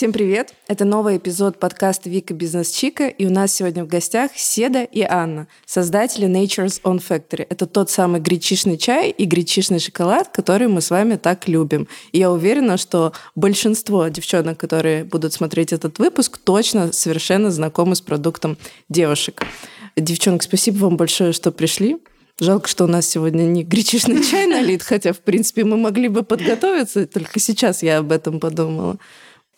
Всем привет! Это новый эпизод подкаста Вика Бизнес Чика, и у нас сегодня в гостях Седа и Анна, создатели Nature's Own Factory. Это тот самый гречишный чай и гречишный шоколад, который мы с вами так любим. И я уверена, что большинство девчонок, которые будут смотреть этот выпуск, точно совершенно знакомы с продуктом девушек. Девчонки, спасибо вам большое, что пришли. Жалко, что у нас сегодня не гречишный чай налит, хотя, в принципе, мы могли бы подготовиться, только сейчас я об этом подумала.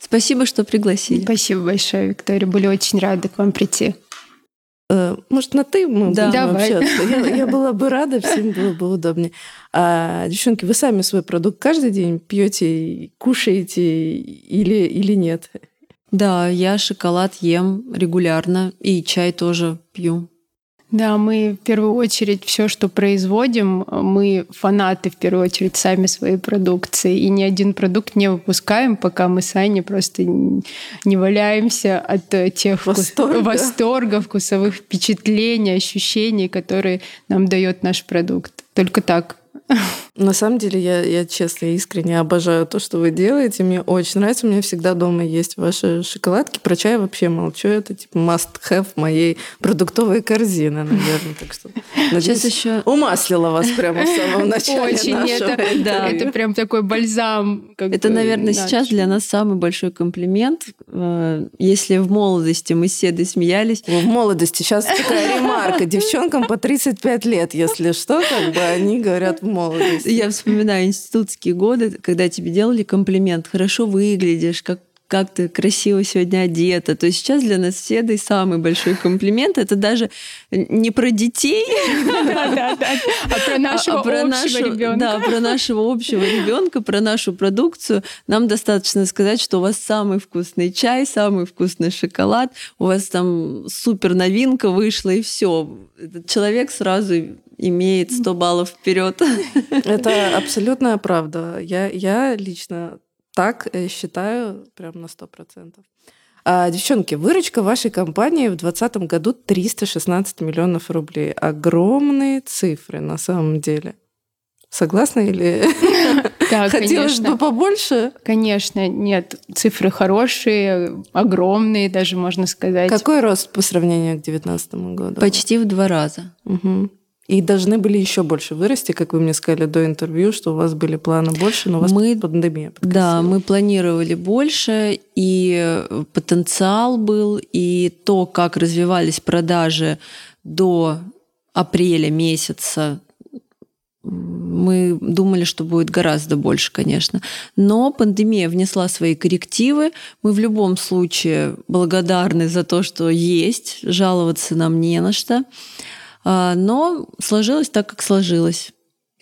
Спасибо, что пригласили. Спасибо большое, Виктория. Были очень рады к вам прийти. Э, может, на ты мы да, будем давай. общаться? Я, я была бы рада, всем было бы удобнее. А, девчонки, вы сами свой продукт каждый день пьете, кушаете или, или нет? Да, я шоколад ем регулярно и чай тоже пью. Да, мы в первую очередь все, что производим, мы фанаты в первую очередь сами своей продукции. И ни один продукт не выпускаем, пока мы сами просто не валяемся от тех Восторга. вкус... восторгов, вкусовых впечатлений, ощущений, которые нам дает наш продукт. Только так на самом деле, я, я честно, искренне обожаю то, что вы делаете. Мне очень нравится. У меня всегда дома есть ваши шоколадки. Про чай вообще молчу. Это типа must-have моей продуктовой корзины, наверное. Так что, надеюсь, Сейчас еще умаслила вас прямо в самом начале Очень. Это, да, это прям такой бальзам. это, наверное, наш. сейчас для нас самый большой комплимент. Э, если в молодости мы с Седой смеялись. В молодости. Сейчас такая ремарка. Девчонкам по 35 лет, если что, как бы они говорят в молодости. Я вспоминаю институтские годы, когда тебе делали комплимент. Хорошо выглядишь, как как ты красиво сегодня одета. То есть сейчас для нас все да и самый большой комплимент это даже не про детей, а про нашего общего ребенка. Да, про нашего общего ребенка, про нашу продукцию. Нам достаточно сказать, что у вас самый вкусный чай, самый вкусный шоколад, у вас там супер новинка вышла и все. Этот человек сразу имеет 100 баллов вперед. Это абсолютная правда. Я, я лично так э, считаю прям на 100%. А, девчонки, выручка вашей компании в 2020 году 316 миллионов рублей. Огромные цифры на самом деле. Согласны или да, хотелось конечно. бы побольше? Конечно, нет, цифры хорошие, огромные, даже можно сказать. Какой рост по сравнению к 2019 году? Почти в два раза. Угу. И должны были еще больше вырасти, как вы мне сказали до интервью, что у вас были планы больше, но у вас мы, пандемия подкосила. Да, мы планировали больше, и потенциал был, и то, как развивались продажи до апреля месяца, мы думали, что будет гораздо больше, конечно. Но пандемия внесла свои коррективы. Мы в любом случае благодарны за то, что есть. Жаловаться нам не на что. А, но сложилось так, как сложилось.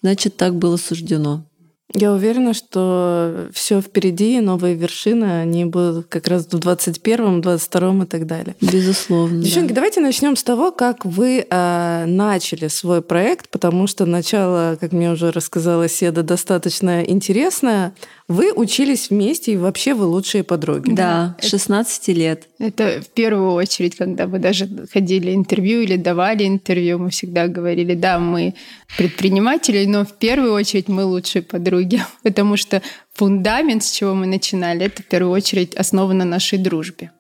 Значит, так было суждено. Я уверена, что все впереди, новые вершины, они будут как раз в 21-м, 22-м и так далее. Безусловно. Девчонки, да. давайте начнем с того, как вы э, начали свой проект, потому что начало, как мне уже рассказала Седа, достаточно интересное. Вы учились вместе, и вообще вы лучшие подруги. Да, 16 лет. Это в первую очередь, когда вы даже ходили интервью или давали интервью, мы всегда говорили, да, мы предприниматели, но в первую очередь мы лучшие подруги, потому что фундамент, с чего мы начинали, это в первую очередь основано на нашей дружбе.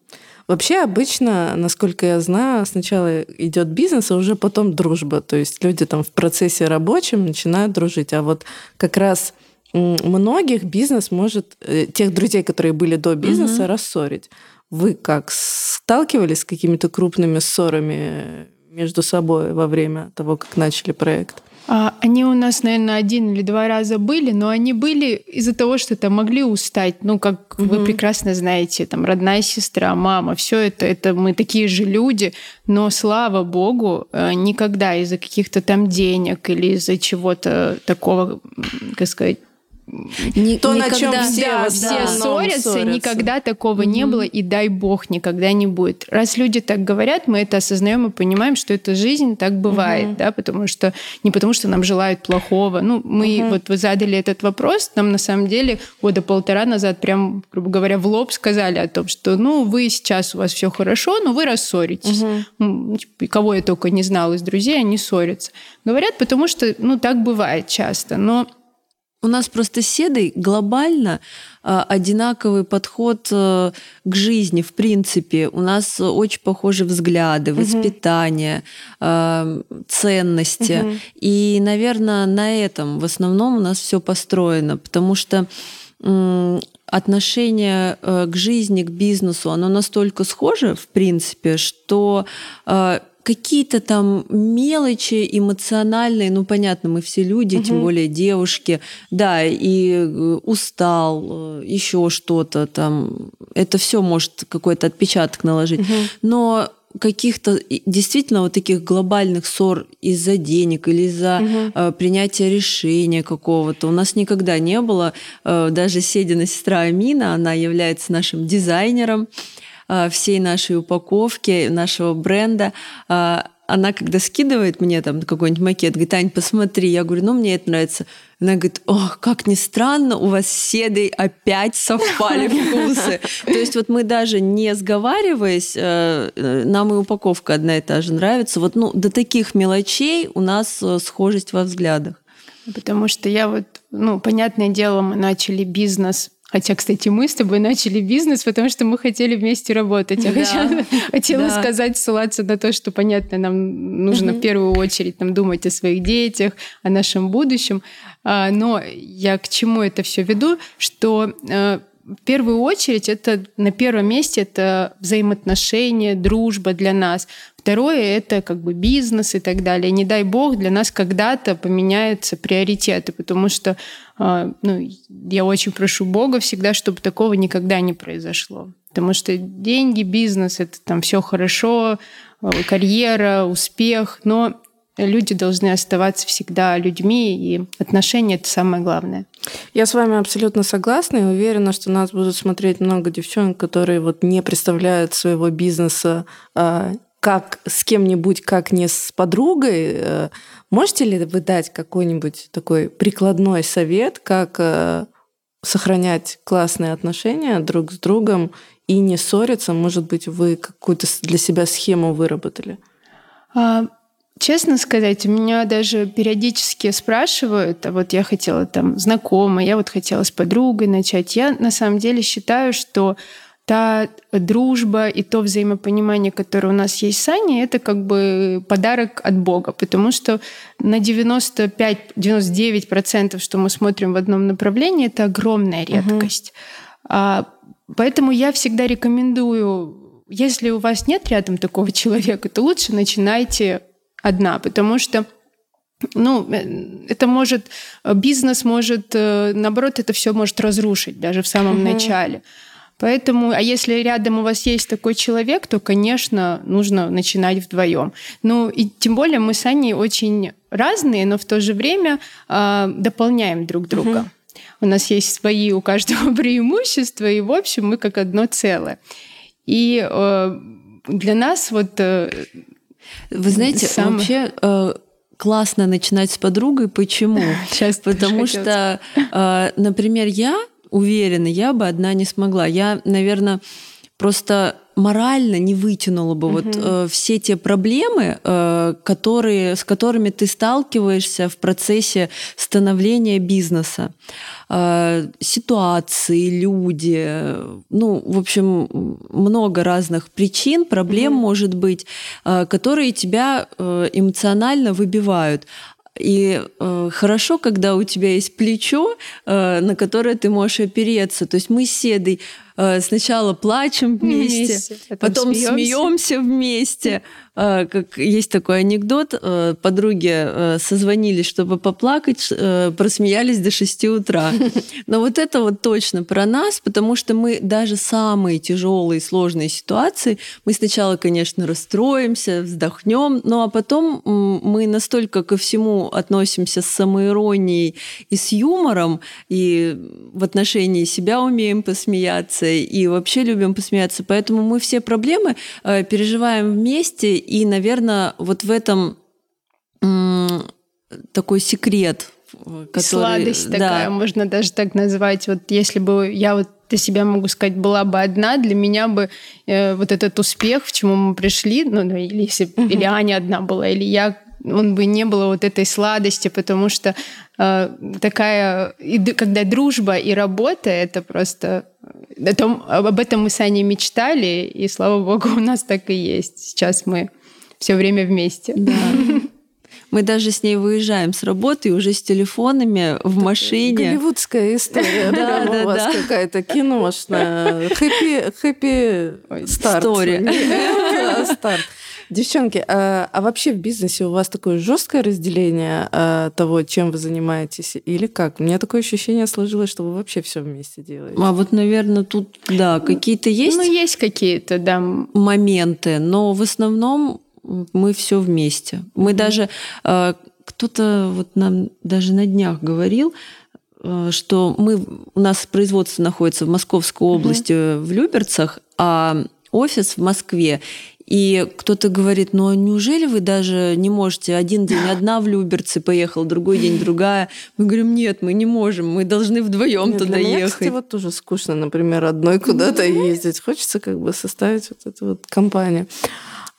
Вообще обычно, насколько я знаю, сначала идет бизнес, а уже потом дружба. То есть люди там в процессе рабочем начинают дружить. А вот как раз многих бизнес может, э, тех друзей, которые были до бизнеса, угу. рассорить. Вы как сталкивались с какими-то крупными ссорами между собой во время того, как начали проект? А, они у нас, наверное, один или два раза были, но они были из-за того, что там могли устать. Ну, как угу. вы прекрасно знаете, там родная сестра, мама, все это, это мы такие же люди, но слава богу, э, никогда из-за каких-то там денег или из-за чего-то такого, как сказать, не, то, никогда, на чем все, да, все ссорятся, ссорятся, никогда такого mm-hmm. не было, и дай бог никогда не будет. Раз люди так говорят, мы это осознаем и понимаем, что это жизнь, так бывает, mm-hmm. да, потому что не потому что нам желают плохого. Ну, мы mm-hmm. вот вы задали этот вопрос, нам на самом деле года полтора назад прям, грубо говоря, в лоб сказали о том, что, ну, вы сейчас у вас все хорошо, но вы рассоритесь. Mm-hmm. Кого я только не знала из друзей, они ссорятся. Говорят, потому что, ну, так бывает часто, но у нас просто Седой глобально э, одинаковый подход э, к жизни, в принципе. У нас очень похожи взгляды, воспитание, э, ценности. Угу. И, наверное, на этом в основном у нас все построено, потому что отношение э, к жизни, к бизнесу, оно настолько схоже, в принципе, что э, какие-то там мелочи эмоциональные, ну понятно, мы все люди, угу. тем более девушки, да, и э, устал, еще что-то там, это все может какой-то отпечаток наложить, угу. но каких-то действительно вот таких глобальных ссор из-за денег или из-за угу. э, принятия решения какого-то у нас никогда не было. Э, даже Седина сестра Амина, она является нашим дизайнером э, всей нашей упаковки, нашего бренда. Э, она когда скидывает мне там какой-нибудь макет, говорит, Ань, посмотри, я говорю, ну мне это нравится. Она говорит, ох, как ни странно, у вас с Седой опять совпали вкусы. То есть вот мы даже не сговариваясь, э, э, нам и упаковка одна и та же нравится. Вот ну, до таких мелочей у нас э, схожесть во взглядах. Потому что я вот, ну, понятное дело, мы начали бизнес Хотя, кстати, мы с тобой начали бизнес, потому что мы хотели вместе работать. Я да. хотела да. сказать, ссылаться на то, что, понятно, нам нужно угу. в первую очередь там, думать о своих детях, о нашем будущем. А, но я к чему это все веду, что э, в первую очередь это на первом месте это взаимоотношения, дружба для нас. Второе — это как бы бизнес и так далее. Не дай бог, для нас когда-то поменяются приоритеты, потому что а, ну, я очень прошу Бога всегда, чтобы такого никогда не произошло. Потому что деньги, бизнес — это там все хорошо, а, карьера, успех, но люди должны оставаться всегда людьми, и отношения — это самое главное. Я с вами абсолютно согласна и уверена, что нас будут смотреть много девчонок, которые вот не представляют своего бизнеса а, как с кем-нибудь, как не с подругой, э, можете ли вы дать какой-нибудь такой прикладной совет, как э, сохранять классные отношения друг с другом и не ссориться? Может быть, вы какую-то для себя схему выработали? Честно сказать, у меня даже периодически спрашивают, а вот я хотела там знакомая, я вот хотела с подругой начать. Я на самом деле считаю, что та дружба и то взаимопонимание, которое у нас есть с Аней, это как бы подарок от Бога, потому что на 95-99%, что мы смотрим в одном направлении, это огромная редкость. Угу. А, поэтому я всегда рекомендую, если у вас нет рядом такого человека, то лучше начинайте одна, потому что ну, э, это может, бизнес может, э, наоборот, это все может разрушить даже в самом угу. начале. Поэтому, а если рядом у вас есть такой человек, то, конечно, нужно начинать вдвоем. Ну и тем более мы с Аней очень разные, но в то же время э, дополняем друг друга. Угу. У нас есть свои у каждого преимущества, и в общем мы как одно целое. И э, для нас вот... Э, Вы знаете, сам... вообще... Э классно начинать с подругой. Почему? Сейчас Потому что, э, например, я уверена, я бы одна не смогла. Я, наверное, просто морально не вытянула бы угу. вот э, все те проблемы, э, которые, с которыми ты сталкиваешься в процессе становления бизнеса. Э, ситуации, люди, ну, в общем, много разных причин, проблем угу. может быть, э, которые тебя э, эмоционально выбивают. И э, хорошо, когда у тебя есть плечо, э, на которое ты можешь опереться. То есть мы с Седой э, сначала плачем вместе, вместе. Потом смеемся. вместе, а, как есть такой анекдот, э, подруги э, созвонились, чтобы поплакать, э, просмеялись до 6 утра. Но вот это вот точно про нас, потому что мы даже самые тяжелые, сложные ситуации, мы сначала, конечно, расстроимся, вздохнем, ну а потом мы настолько ко всему относимся с самоиронией и с юмором, и в отношении себя умеем посмеяться, и вообще любим посмеяться. Поэтому мы все проблемы переживаем вместе, и, наверное, вот в этом такой секрет, который... Сладость да. такая, можно даже так назвать. Вот если бы я вот для себя могу сказать, была бы одна, для меня бы э, вот этот успех, к чему мы пришли, ну, или если uh-huh. или Аня одна была, или я он бы не было вот этой сладости, потому что э, такая, когда дружба и работа, это просто о том, об этом мы с Аней мечтали, и слава богу, у нас так и есть. Сейчас мы все время вместе. Да. Мы даже с ней выезжаем с работы уже с телефонами в Это машине. Голливудская история. Да, да, у вас какая-то киношная. Хэппи, хэппи старт. Старт. Девчонки, а, а вообще в бизнесе у вас такое жесткое разделение а, того, чем вы занимаетесь, или как? У меня такое ощущение сложилось, что вы вообще все вместе делаете. А вот, наверное, тут, да, какие-то есть. Ну, есть какие-то, да. Моменты, но в основном мы все вместе. Мы mm-hmm. даже а, кто-то вот нам даже на днях говорил, что мы у нас производство находится в Московской области mm-hmm. в Люберцах, а офис в Москве. И кто-то говорит, ну а неужели вы даже не можете один день одна в Люберцы поехала, другой день другая? Мы говорим, нет, мы не можем, мы должны вдвоем туда для меня, ехать. Кстати, вот тоже скучно, например, одной куда-то ездить. Хочется как бы составить вот эту вот компанию.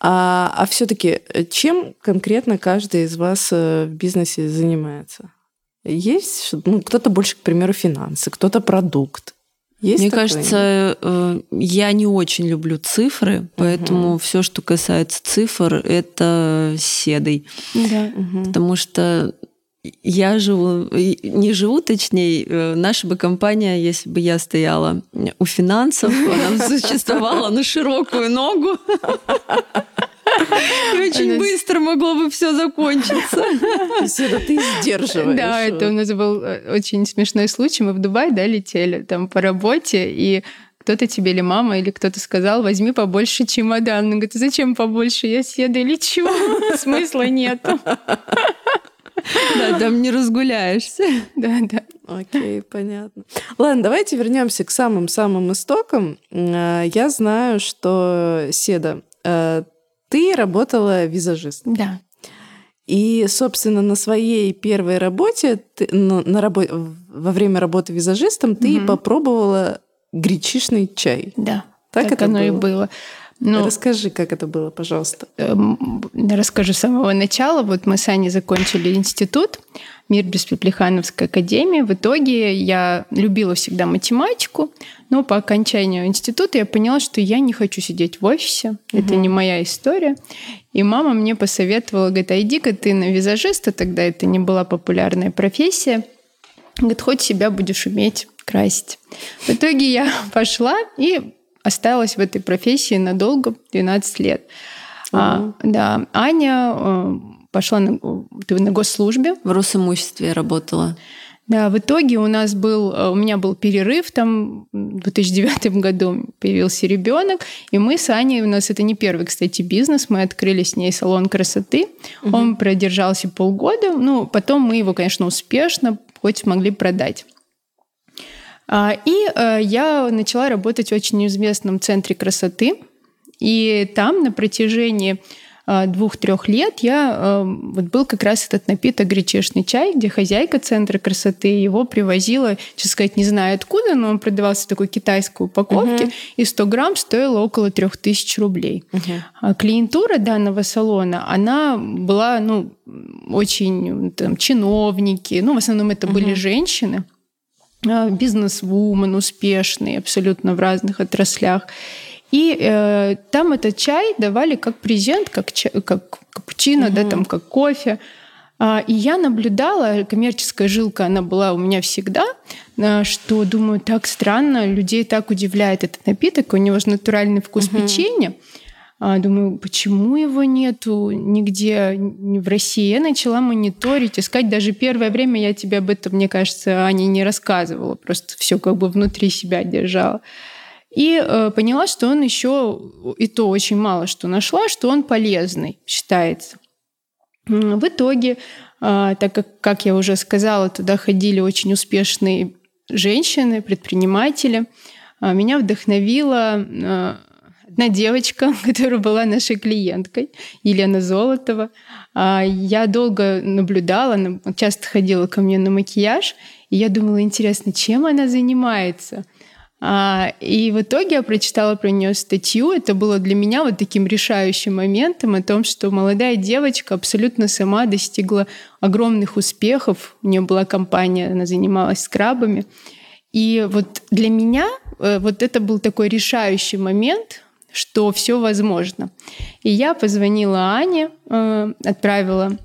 А, а все-таки э, чем конкретно каждый из вас э, в бизнесе занимается? Есть ну, кто-то больше, к примеру, финансы, кто-то продукт, есть Мне такое? кажется, э, я не очень люблю цифры, поэтому угу. все, что касается цифр, это седой. Да. Угу. Потому что я живу, не живу, точнее, э, наша бы компания, если бы я стояла у финансов, она существовала на широкую ногу. И очень быстро могло бы все закончиться. Седа, ты сдерживаешь. Да, это у нас был э, очень смешной случай. Мы в Дубай, да, летели там по работе, и кто-то тебе или мама, или кто-то сказал, возьми побольше чемодан. Он говорит, зачем побольше? Я седа лечу. Смысла нет. Да, там не разгуляешься. Да, да. Окей, понятно. Ладно, давайте вернемся к самым-самым истокам. Э, я знаю, что Седа, э, ты работала визажистом. Да. И, собственно, на своей первой работе, ты, ну, на рабо... во время работы визажистом, ты угу. попробовала гречишный чай. Да. Так, так это оно было? и было. Ну, Расскажи, как это было, пожалуйста. Эм, расскажу с самого начала. Вот мы с Аней закончили институт, Мир Беспреплехановской академии. В итоге я любила всегда математику, но по окончанию института я поняла, что я не хочу сидеть в офисе. Угу. Это не моя история. И мама мне посоветовала, говорит, а иди-ка ты на визажиста, тогда это не была популярная профессия. Говорит, хоть себя будешь уметь красить. В итоге я пошла и осталась в этой профессии надолго, 12 лет. А, да, Аня э, пошла на, ты на госслужбе. В Росимуществе работала. Да, в итоге у нас был, э, у меня был перерыв, там в 2009 году появился ребенок, и мы с Аней, у нас это не первый, кстати, бизнес, мы открыли с ней салон красоты, угу. он продержался полгода, ну, потом мы его, конечно, успешно хоть смогли продать. А, и э, я начала работать в очень известном центре красоты, и там на протяжении а, двух-трех лет я а, вот был как раз этот напиток гречишный чай, где хозяйка центра красоты его привозила, честно сказать, не знаю откуда, но он продавался в такой китайской упаковке, uh-huh. и 100 грамм стоило около 3000 рублей. Uh-huh. клиентура данного салона, она была, ну, очень там, чиновники, ну, в основном это uh-huh. были женщины, бизнес-вумен, успешные абсолютно в разных отраслях. И э, там этот чай давали как презент, как, чай, как капучино, угу. да, там как кофе. А, и я наблюдала, коммерческая жилка, она была у меня всегда, что, думаю, так странно, людей так удивляет этот напиток, у него же натуральный вкус угу. печенья. А, думаю, почему его нету нигде в России? Я начала мониторить, искать. Даже первое время я тебе об этом, мне кажется, Аня не рассказывала. Просто все как бы внутри себя держала. И э, поняла, что он еще, и то очень мало что нашла, что он полезный считается. В итоге, э, так как, как я уже сказала, туда ходили очень успешные женщины, предприниматели, э, меня вдохновила одна девочка, которая была нашей клиенткой, Елена Золотова. Э, я долго наблюдала, она часто ходила ко мне на макияж, и я думала, интересно, чем она занимается – А, и в итоге я прочитала про нее статью. Это было для меня вот таким решающим моментом о том, что молодая девочка абсолютно сама достигла огромных успехов. У нее была компания, она занималась скрабами. И вот для меня э, вот это был такой решающий момент, что все возможно. И я позвонила Ане, э, отправила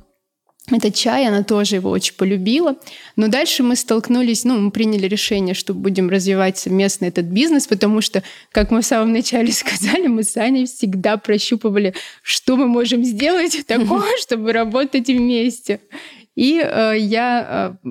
этот чай, она тоже его очень полюбила. Но дальше мы столкнулись, ну, мы приняли решение, что будем развивать совместно этот бизнес, потому что, как мы в самом начале сказали, мы с Аней всегда прощупывали, что мы можем сделать такого, чтобы работать вместе. И э, я э,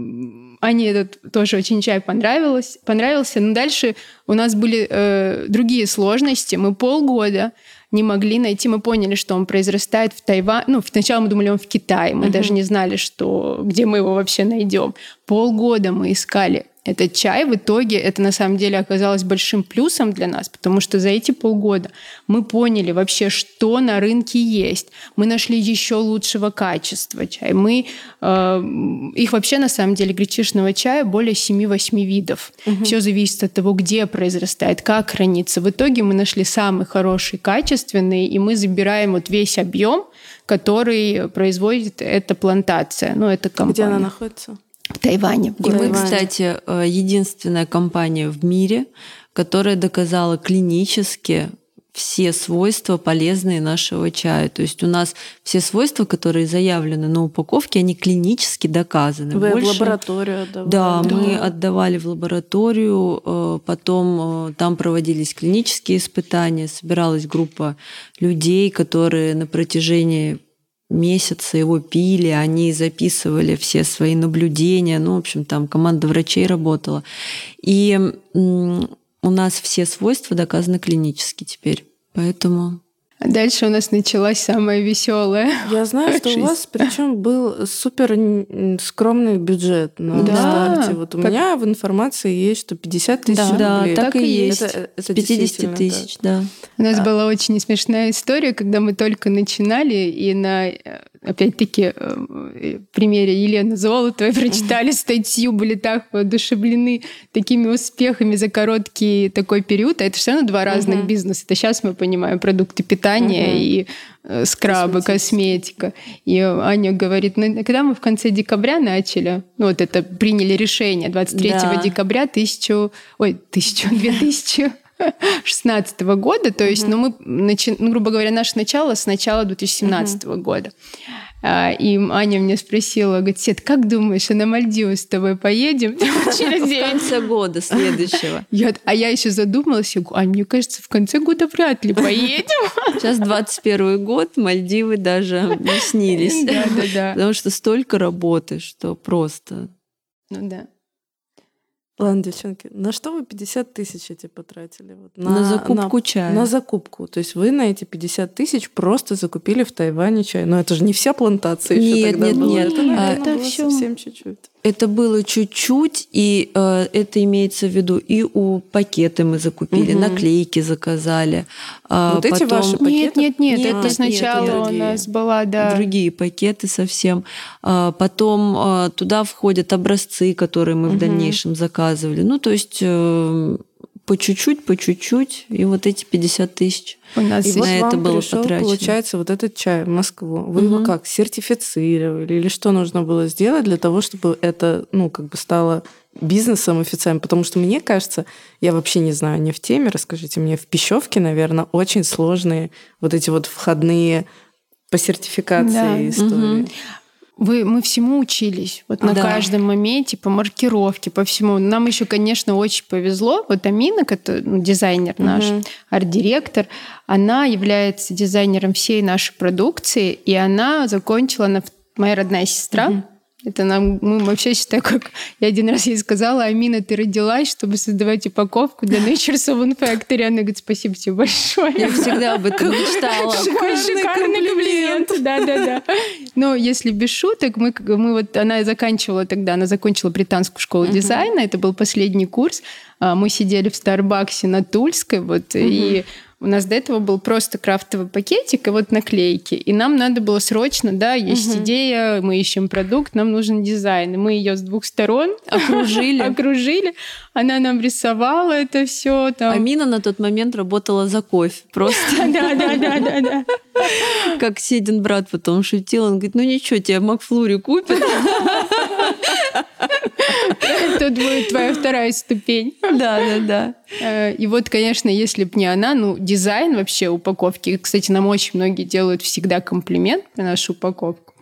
Ане этот тоже очень чай понравилось, понравился. Но дальше у нас были э, другие сложности. Мы полгода не могли найти. Мы поняли, что он произрастает в Тайване. Ну, сначала мы думали, он в Китае. Мы uh-huh. даже не знали, что, где мы его вообще найдем. Полгода мы искали этот чай, в итоге это на самом деле оказалось большим плюсом для нас, потому что за эти полгода мы поняли вообще, что на рынке есть. Мы нашли еще лучшего качества чай. Мы, э, их вообще на самом деле гречишного чая более 7-8 видов. Угу. Все зависит от того, где произрастает, как хранится. В итоге мы нашли самый хороший, качественный, и мы забираем вот весь объем, который производит эта плантация. Ну, это компания. Где она находится? В Тайване. И мы, кстати, э, единственная компания в мире, которая доказала клинически все свойства полезные нашего чая. То есть у нас все свойства, которые заявлены на упаковке, они клинически доказаны. Вы Больше... в лабораторию отдавали? Да, да, мы отдавали в лабораторию, э, потом э, там проводились клинические испытания, собиралась группа людей, которые на протяжении месяца его пили, они записывали все свои наблюдения. Ну, в общем, там команда врачей работала. И у нас все свойства доказаны клинически теперь. Поэтому дальше у нас началась самая веселая. Я знаю, что у вас причем был супер скромный бюджет на да, старте. Вот у как... меня в информации есть, что 50 тысяч да, рублей. Да, так и есть. Это, это 50 тысяч, да. У нас а. была очень смешная история, когда мы только начинали, и на опять-таки, э, в примере Елены Золотовой прочитали статью, были так воодушевлены такими успехами за короткий такой период. А это все равно два разных uh-huh. бизнеса. Это сейчас мы понимаем продукты питания uh-huh. и э, скрабы, косметика. И Аня говорит, ну, когда мы в конце декабря начали, ну, вот это приняли решение 23 да. декабря тысячу, ой, тысячу, две тысячи 2016 года, то есть, ну, мы, начи... ну, грубо говоря, наше начало с начала 2017 uh-huh. года. А, и Аня мне спросила, говорит, Сет, как думаешь, а на Мальдивы с тобой поедем через В конце года следующего. Я, а я еще задумалась, я говорю, Ань, мне кажется, в конце года вряд ли поедем. Сейчас 21 год, Мальдивы даже не снились. Да, да, да. Потому что столько работы, что просто... Ну да. Ладно, девчонки, на что вы 50 тысяч эти потратили? Вот на, на закупку на, чая. На закупку. То есть вы на эти 50 тысяч просто закупили в Тайване чай. Но это же не вся плантация нет, еще тогда нет, была. Нет, это, наверное, это было все... совсем чуть-чуть. Это было чуть-чуть, и э, это имеется в виду и у пакеты мы закупили, угу. наклейки заказали. А вот потом... эти ваши пакеты? Нет, нет, нет, нет это сначала нет, у нас была, да. Другие пакеты совсем. А, потом а, туда входят образцы, которые мы угу. в дальнейшем заказывали. Ну, то есть э, по чуть-чуть, по чуть-чуть, и вот эти 50 тысяч. Нас и на вот это вам было пришел, потрачено. получается, вот этот чай в Москву. Вы угу. его как, сертифицировали? Или что нужно было сделать для того, чтобы это, ну, как бы стало бизнесом официальным? Потому что мне кажется, я вообще не знаю, не в теме, расскажите мне, в Пищевке, наверное, очень сложные вот эти вот входные по сертификации да. истории. Угу. Вы, мы всему учились, вот на да. каждом моменте, по маркировке, по всему. Нам еще, конечно, очень повезло. Вот Амина, который, ну, дизайнер наш, угу. арт-директор, она является дизайнером всей нашей продукции, и она закончила, она моя родная сестра, угу. Это нам, мы вообще считаю, как я один раз ей сказала, Амина, ты родилась, чтобы создавать упаковку для Nature's Oven Factory. Она говорит, спасибо тебе большое. Я всегда об этом мечтала. Какой шикарный комплимент. Да-да-да. Но если без шуток, мы, мы вот, она заканчивала тогда, она закончила британскую школу дизайна, это был последний курс. А, мы сидели в Старбаксе на Тульской, вот, и у нас до этого был просто крафтовый пакетик и вот наклейки. И нам надо было срочно, да, есть угу. идея, мы ищем продукт, нам нужен дизайн. И мы ее с двух сторон окружили. окружили. Она нам рисовала это все. Там. Амина на тот момент работала за кофе. Просто. Да, да, да, да, да. Как Седин брат потом шутил, он говорит, ну ничего, тебе Макфлури купит. Тут будет твоя вторая ступень. Да, да, да. Э, и вот, конечно, если бы не она, ну, дизайн вообще упаковки, кстати, нам очень многие делают всегда комплимент на нашу упаковку.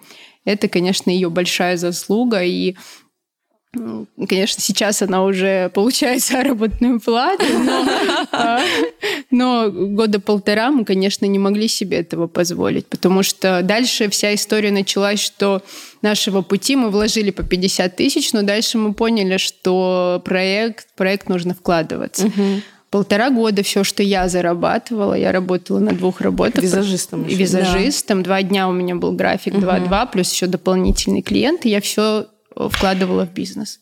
Это, конечно, ее большая заслуга, и Конечно, сейчас она уже получает заработную плату, но, а, но года полтора мы, конечно, не могли себе этого позволить, потому что дальше вся история началась, что нашего пути мы вложили по 50 тысяч, но дальше мы поняли, что проект, проект нужно вкладываться. Угу. Полтора года все, что я зарабатывала, я работала на двух работах. Визажистом. Еще. Визажистом. Да. Два дня у меня был график, два-два, угу. плюс еще дополнительный клиент. И я все вкладывала в бизнес.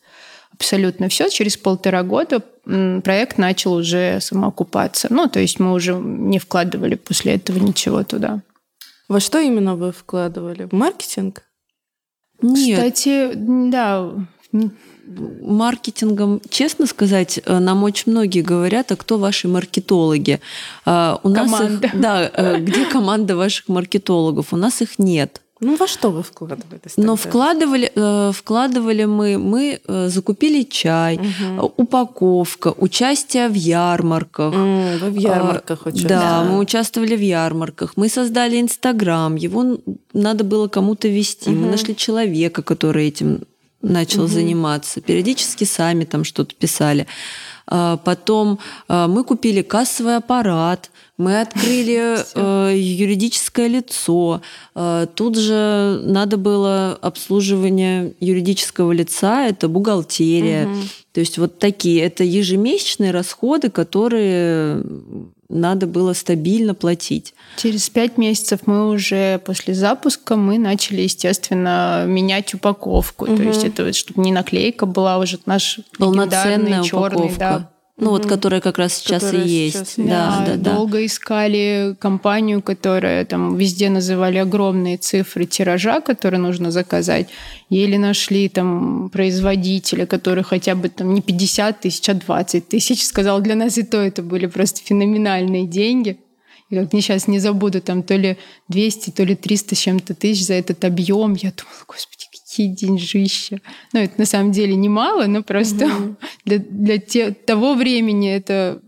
Абсолютно все. Через полтора года проект начал уже самоокупаться. Ну, то есть мы уже не вкладывали после этого ничего туда. Во что именно вы вкладывали? В маркетинг? Нет. Кстати, да. Маркетингом, честно сказать, э, нам очень многие говорят, а кто ваши маркетологи? А, у нас команда. Их, да, э, где команда ваших маркетологов? У нас их нет. Ну, во что вы вкладывались? Но вкладывали, э, вкладывали мы, мы э, закупили чай, угу. упаковка, участие в ярмарках. Mm, вы в ярмарках участвовали? Да, мы участвовали в ярмарках. Мы создали Инстаграм, его надо было кому-то вести. Угу. Мы нашли человека, который этим начал угу. заниматься. Периодически сами там что-то писали. А, потом а, мы купили кассовый аппарат, мы открыли э, юридическое лицо. Э, тут же надо было обслуживание юридического лица, это бухгалтерия. Угу. То есть вот такие, это ежемесячные расходы, которые надо было стабильно платить. Через пять месяцев мы уже после запуска мы начали, естественно, менять упаковку. Угу. То есть это чтобы не наклейка была уже наш полноценный черный, да, ну вот, которая как раз сейчас которая и есть. Сейчас, да, да, да, Долго искали компанию, которая там везде называли огромные цифры тиража, которые нужно заказать. Еле нашли там производителя, который хотя бы там не 50 тысяч, а 20 тысяч сказал. Для нас и то это были просто феноменальные деньги. И как мне сейчас не забуду, там то ли 200, то ли 300 с чем-то тысяч за этот объем. Я думала, господи, деньжища. Ну, это на самом деле немало, но просто угу. для, для те, того времени это...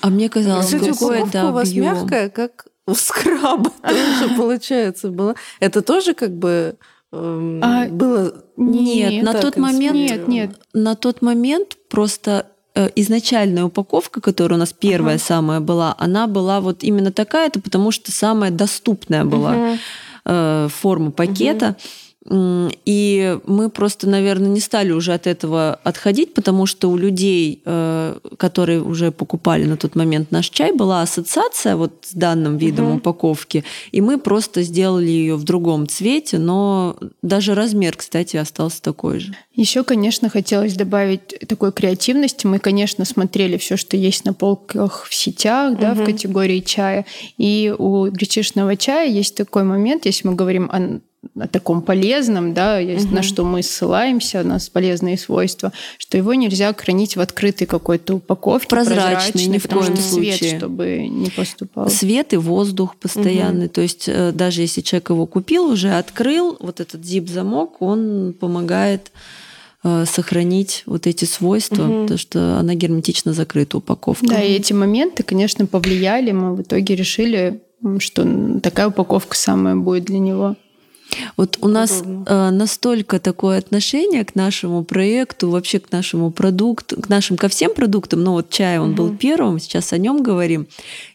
А мне казалось, Кстати, какое-то у вас мягкая, как у скраба тоже, получается, было. Это тоже как бы эм, а, было... Нет, нет на тот момент... Нет, нет. На тот момент просто э, изначальная упаковка, которая у нас первая uh-huh. самая была, она была вот именно такая, это потому что самая доступная была uh-huh. э, форма пакета. Uh-huh. И мы просто, наверное, не стали уже от этого отходить, потому что у людей, э, которые уже покупали на тот момент наш чай, была ассоциация вот с данным видом угу. упаковки, и мы просто сделали ее в другом цвете, но даже размер, кстати, остался такой же. Еще, конечно, хотелось добавить такой креативности. Мы, конечно, смотрели все, что есть на полках в сетях, да, угу. в категории чая. И у гречишного чая есть такой момент, если мы говорим о о таком полезном, да, угу. на что мы ссылаемся, на полезные свойства, что его нельзя хранить в открытой какой-то упаковке, прозрачной, прозрачной ни в коем случае. свет, чтобы не поступал. Свет и воздух постоянный, угу. то есть э, даже если человек его купил, уже открыл, вот этот zip-замок, он помогает э, сохранить вот эти свойства, угу. потому что она герметично закрыта упаковка. Да, и эти моменты, конечно, повлияли. Мы в итоге решили, что такая упаковка самая будет для него. Вот у нас э, настолько такое отношение к нашему проекту, вообще к нашему продукту, к нашим ко всем продуктам. Ну вот чай, он угу. был первым, сейчас о нем говорим.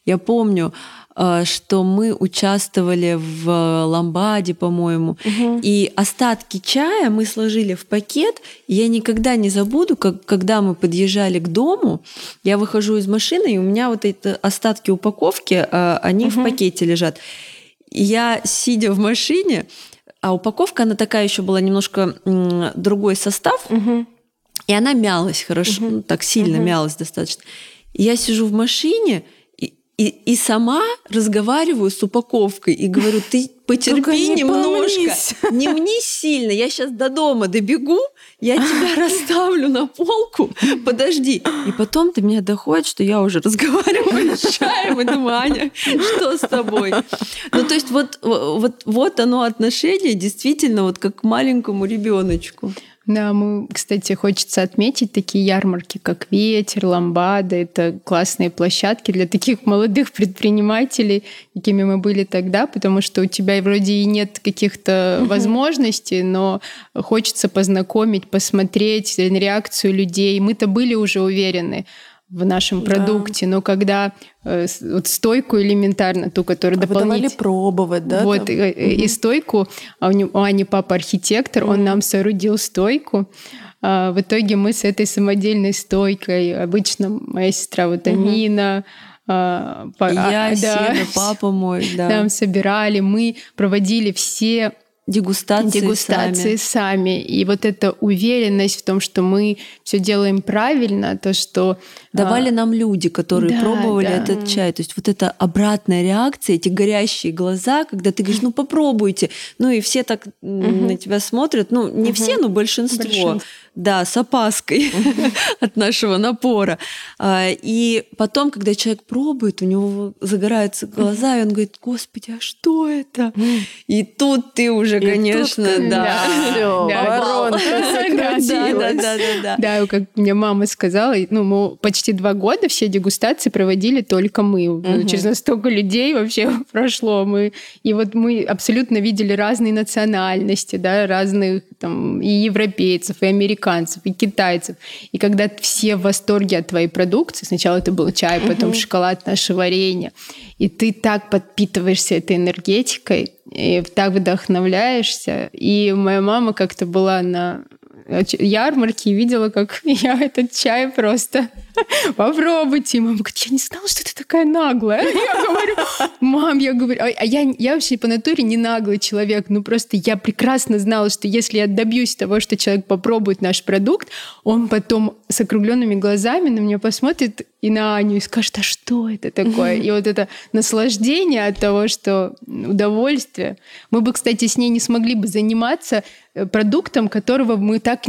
Я помню, э, что мы участвовали в ламбаде, по-моему, угу. и остатки чая мы сложили в пакет. И я никогда не забуду, как когда мы подъезжали к дому, я выхожу из машины, и у меня вот эти остатки упаковки, э, они угу. в пакете лежат я, сидя в машине, а упаковка, она такая еще была немножко другой состав, угу. и она мялась хорошо, угу. ну, так сильно угу. мялась достаточно. И я сижу в машине, и, и, и сама разговариваю с упаковкой и говорю, ты потерпи не немножко, не мне сильно, я сейчас до дома добегу, я тебя расставлю на полку, подожди. И потом до меня доходит, что я уже разговариваю с чаем и думаю, Аня, что с тобой? Ну, то есть вот, вот, вот оно отношение действительно вот как к маленькому ребеночку. Да, мы, кстати, хочется отметить такие ярмарки, как Ветер, Ламбада. Это классные площадки для таких молодых предпринимателей, какими мы были тогда, потому что у тебя вроде и нет каких-то возможностей, но хочется познакомить, посмотреть реакцию людей. Мы-то были уже уверены в нашем продукте, да. но когда э, вот стойку элементарно, ту, которую а дополнительно... пробовать, да? Вот, и, угу. и стойку, а у, него, у Ани папа архитектор, угу. он нам соорудил стойку, а, в итоге мы с этой самодельной стойкой, обычно моя сестра вот Амина, угу. А, я, а, да, Седа, папа мой, да. Там собирали, мы проводили все дегустации, дегустации сами. сами. И вот эта уверенность в том, что мы все делаем правильно, то, что... Давали а... нам люди, которые да, пробовали да. этот чай. То есть вот эта обратная реакция, эти горящие глаза, когда ты говоришь, ну попробуйте. Ну и все так угу. на тебя смотрят. Ну не угу. все, но большинство. большинство. Да, с опаской от нашего напора. А, и потом, когда человек пробует, у него загораются глаза, и он говорит, господи, а что это? И тут ты уже, конечно, да. Да, да, да. Да, как мне мама сказала, ну, мы почти два года все дегустации проводили только мы. Через настолько людей вообще прошло. Мы И вот мы абсолютно видели разные национальности, да, разных там и европейцев, и американцев, американцев, и китайцев. И когда все в восторге от твоей продукции, сначала это был чай, потом угу. шоколад, наше варенье, и ты так подпитываешься этой энергетикой, и так вдохновляешься. И моя мама как-то была на ярмарки и видела, как я этот чай просто попробуйте. Мама говорит, я не знала, что ты такая наглая. Я говорю, мам, я говорю, а я, я вообще по натуре не наглый человек, ну просто я прекрасно знала, что если я добьюсь того, что человек попробует наш продукт, он потом с округленными глазами на меня посмотрит и на Аню и скажет, а что это такое? И вот это наслаждение от того, что удовольствие. Мы бы, кстати, с ней не смогли бы заниматься продуктом, которого мы так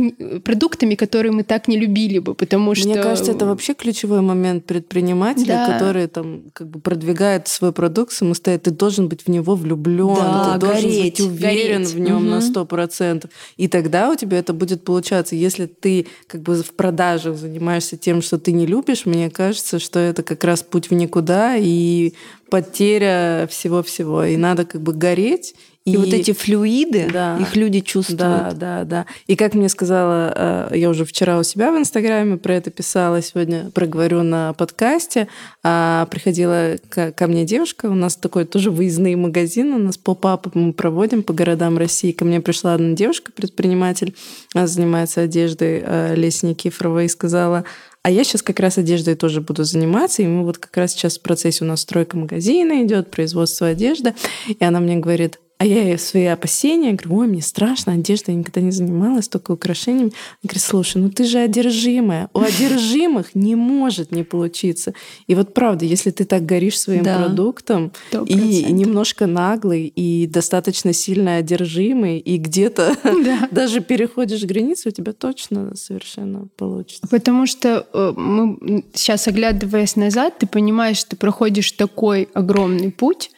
продуктами, которые мы так не любили бы, потому что мне кажется, это вообще ключевой момент предпринимателя, да. который там как бы продвигает свой продукт самостоятельно. Ты должен быть в него влюблен, да, ты гореть, должен быть уверен гореть. в нем угу. на сто процентов, и тогда у тебя это будет получаться. Если ты как бы в продажах занимаешься тем, что ты не любишь, мне кажется, что это как раз путь в никуда и потеря всего-всего. И надо как бы гореть и, и вот эти флюиды, да, их люди чувствуют. Да, да, да. И как мне сказала, э, я уже вчера у себя в Инстаграме про это писала, сегодня проговорю на подкасте. А, приходила ко мне девушка, у нас такой тоже выездный магазин, у нас поп-ап мы проводим по городам России. Ко мне пришла одна девушка, предприниматель, она занимается одеждой, э, Леся Никифорова, и сказала, а я сейчас как раз одеждой тоже буду заниматься, и мы вот как раз сейчас в процессе у нас стройка магазина идет, производство одежды, и она мне говорит, а я ей свои опасения говорю, ой, мне страшно, одежда, я никогда не занималась, только украшениями. Она говорит, слушай, ну ты же одержимая. У одержимых не может не получиться. И вот правда, если ты так горишь своим да, продуктом, 100%. и немножко наглый, и достаточно сильно одержимый, и где-то да. даже переходишь границу, у тебя точно совершенно получится. Потому что э, мы сейчас, оглядываясь назад, ты понимаешь, что ты проходишь такой огромный путь,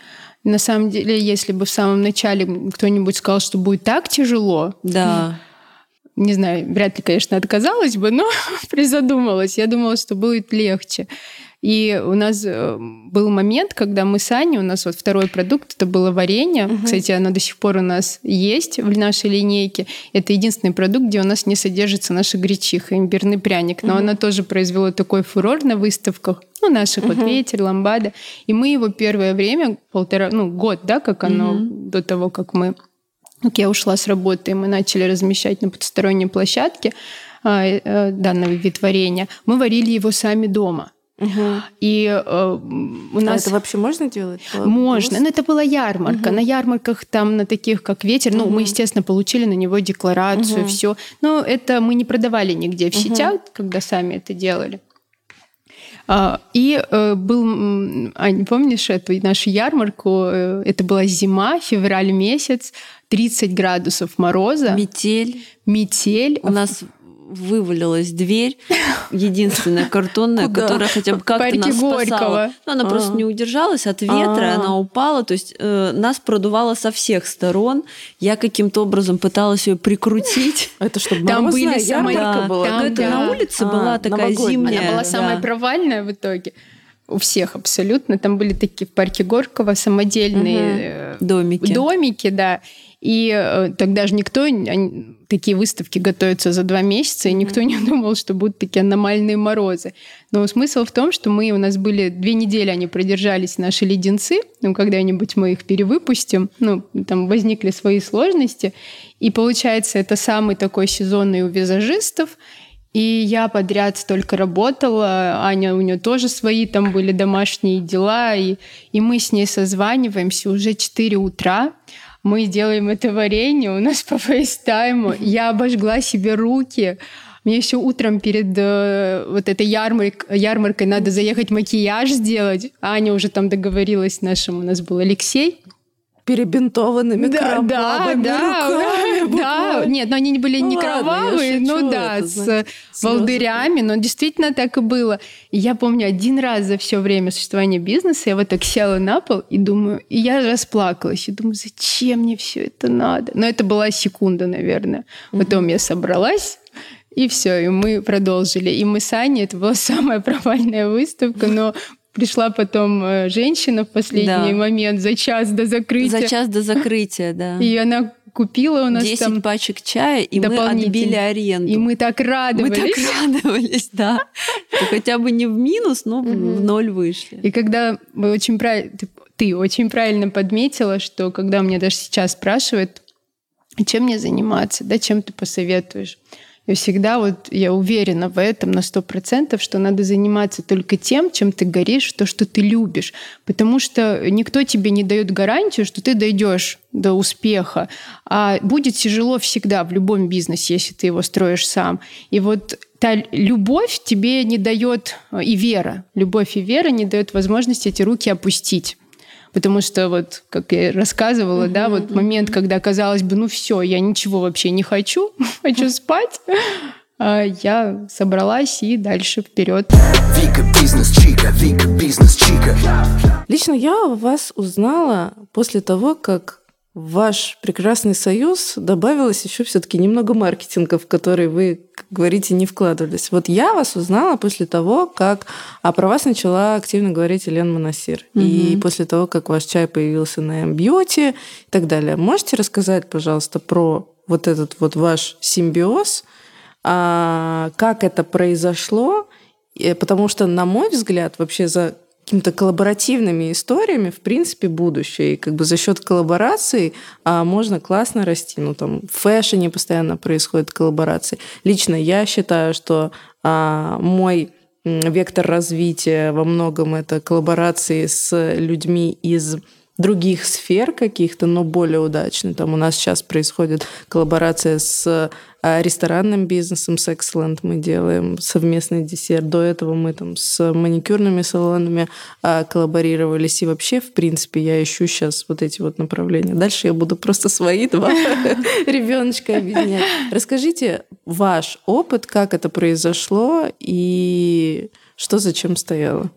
на самом деле, если бы в самом начале кто-нибудь сказал, что будет так тяжело, да. не знаю, вряд ли, конечно, отказалась бы, но призадумалась. Я думала, что будет легче. И у нас э, был момент, когда мы с Аней, у нас вот второй продукт, это было варенье. Угу. Кстати, оно до сих пор у нас есть в нашей линейке. Это единственный продукт, где у нас не содержится наша гречиха, имбирный пряник. Но угу. она тоже произвела такой фурор на выставках. Ну, наших угу. вот ветер, ламбада. И мы его первое время, полтора, ну, год, да, как оно, угу. до того, как мы как я ушла с работы, и мы начали размещать на потусторонней площадке а, э, данный вид варенья, мы варили его сами дома. Угу. И э, у нас... А это вообще можно делать? Можно. Но это была ярмарка. Угу. На ярмарках там, на таких, как ветер, угу. ну, мы, естественно, получили на него декларацию, угу. все. Но это мы не продавали нигде в угу. сетях, когда сами это делали. А, и э, был, Ань, помнишь эту нашу ярмарку? Э, это была зима, февраль месяц, 30 градусов мороза. Метель. Метель. У нас вывалилась дверь, единственная картонная, которая хотя бы как-то нас спасала. Но она просто не удержалась от ветра, она упала, то есть э, нас продувало со всех сторон. Я каким-то образом пыталась ее прикрутить. Это чтобы Там были самые... Это на улице была такая зимняя. Она была самая провальная в итоге у всех абсолютно. Там были такие в парке Горького самодельные угу. домики. Домики, да. И э, тогда же никто, они, такие выставки готовятся за два месяца, и никто не думал, что будут такие аномальные морозы. Но смысл в том, что мы, у нас были две недели, они продержались, наши леденцы, ну, когда-нибудь мы их перевыпустим, ну, там возникли свои сложности, и получается, это самый такой сезонный у визажистов, и я подряд столько работала, Аня, у нее тоже свои там были домашние дела, и, и мы с ней созваниваемся уже 4 утра, мы делаем это варенье, у нас по фейстайму. Я обожгла себе руки. Мне еще утром перед э, вот этой ярмарк, ярмаркой надо заехать макияж сделать. Аня уже там договорилась с нашим, у нас был Алексей, перебинтованными да, кровавыми да, руками. Да, нет, но они не были ну, не ладно, кровавые, ну да, с знаю. волдырями, но действительно так и было. И я помню, один раз за все время существования бизнеса я вот так села на пол и думаю, и я расплакалась, и думаю, зачем мне все это надо? Но это была секунда, наверное. Потом mm-hmm. я собралась, и все, и мы продолжили. И мы с Аней, это была самая провальная выставка, но Пришла потом э, женщина в последний да. момент за час до закрытия. За час до закрытия, да. И она купила у нас 10 там пачек чая, и мы отбили аренду. И мы так радовались. Мы так радовались, да. Хотя бы не в минус, но в ноль вышли. И когда вы очень правильно, ты очень правильно подметила, что когда мне даже сейчас спрашивают, чем мне заниматься, да, чем ты посоветуешь, и всегда вот я уверена в этом на сто процентов, что надо заниматься только тем, чем ты горишь, то, что ты любишь. Потому что никто тебе не дает гарантию, что ты дойдешь до успеха. А будет тяжело всегда в любом бизнесе, если ты его строишь сам. И вот та любовь тебе не дает и вера. Любовь и вера не дают возможности эти руки опустить. Потому что вот, как я рассказывала, mm-hmm. да, вот момент, когда казалось бы, ну все, я ничего вообще не хочу, хочу спать, а я собралась и дальше вперед. Вика бизнес чика, Вика бизнес чика. Лично я вас узнала после того, как в ваш прекрасный союз добавилось еще все-таки немного маркетинга, в который вы, говорите, не вкладывались. Вот я вас узнала после того, как а про вас начала активно говорить Елена Монасир. Угу. И после того, как ваш чай появился на M-Beauty и так далее. Можете рассказать, пожалуйста, про вот этот вот ваш симбиоз, а, как это произошло, потому что, на мой взгляд, вообще за какими-то коллаборативными историями, в принципе, будущее. И как бы за счет коллабораций а, можно классно расти. Ну, там, в фэшне постоянно происходят коллаборации. Лично я считаю, что а, мой вектор развития во многом это коллаборации с людьми из других сфер каких-то, но более удачно. Там у нас сейчас происходит коллаборация с а, ресторанным бизнесом, с Excellent мы делаем совместный десерт. До этого мы там с маникюрными салонами а, коллаборировались. И вообще, в принципе, я ищу сейчас вот эти вот направления. Дальше я буду просто свои два ребеночка объединять. Расскажите ваш опыт, как это произошло и что зачем стояло?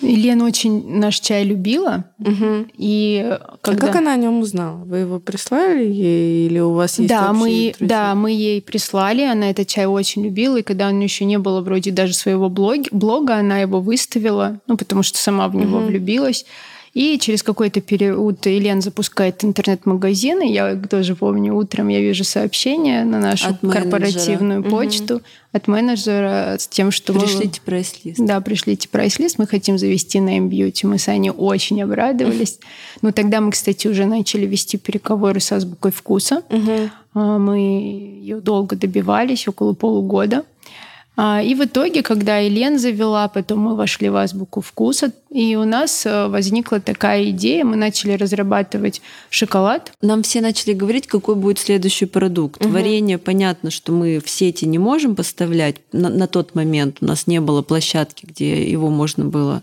Елена очень наш чай любила. Угу. И когда... А как она о нем узнала? Вы его прислали ей или у вас есть да, мы, друзья? Да, мы ей прислали. Она этот чай очень любила. И когда у нее еще не было вроде даже своего блога, блога она его выставила, ну, потому что сама в него угу. влюбилась. И через какой-то период Елена запускает интернет-магазин, и я тоже помню, утром я вижу сообщение на нашу от корпоративную менеджера. почту угу. от менеджера с тем, что пришлите мы... прайс-лист. Да, пришлите прайс-лист, мы хотим завести на M-Beauty. Мы с Аней очень обрадовались. Ну, тогда мы, кстати, уже начали вести переговоры с азбукой вкуса. Угу. Мы ее долго добивались, около полугода. А, и в итоге, когда Елен завела, потом мы вошли в азбуку вкуса, и у нас э, возникла такая идея, мы начали разрабатывать шоколад. Нам все начали говорить, какой будет следующий продукт. Угу. Варенье, понятно, что мы в сети не можем поставлять. На, на тот момент у нас не было площадки, где его можно было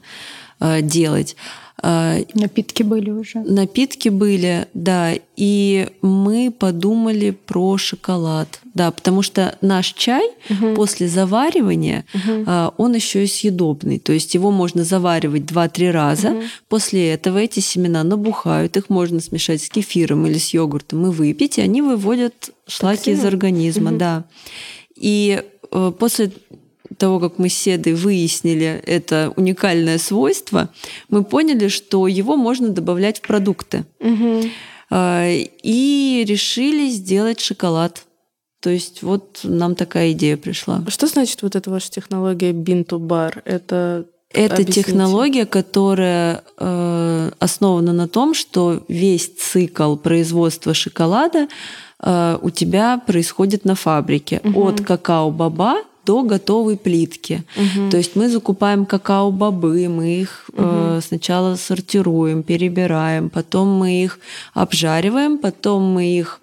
э, делать. А, напитки были уже. Напитки были, да. И мы подумали про шоколад. Да, потому что наш чай угу. после заваривания, угу. он еще и съедобный. То есть его можно заваривать 2-3 раза. Угу. После этого эти семена набухают. Их можно смешать с кефиром или с йогуртом и выпить. И они выводят шлаки Токсины? из организма. Угу. Да. И э, после того, как мы с Седой выяснили это уникальное свойство, мы поняли, что его можно добавлять в продукты. Угу. И решили сделать шоколад. То есть вот нам такая идея пришла. Что значит вот эта ваша технология bar? Это это Объясните. технология, которая э, основана на том, что весь цикл производства шоколада э, у тебя происходит на фабрике. Угу. От какао-баба до готовой плитки. Угу. То есть мы закупаем какао-бобы, мы их угу. э, сначала сортируем, перебираем, потом мы их обжариваем, потом мы их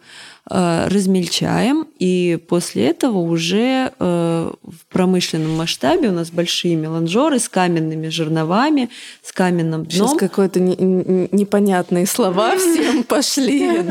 э, размельчаем, и после этого уже э, в промышленном масштабе у нас большие меланжеры с каменными жерновами, с каменным дном. Сейчас какое-то непонятные слова всем пошли.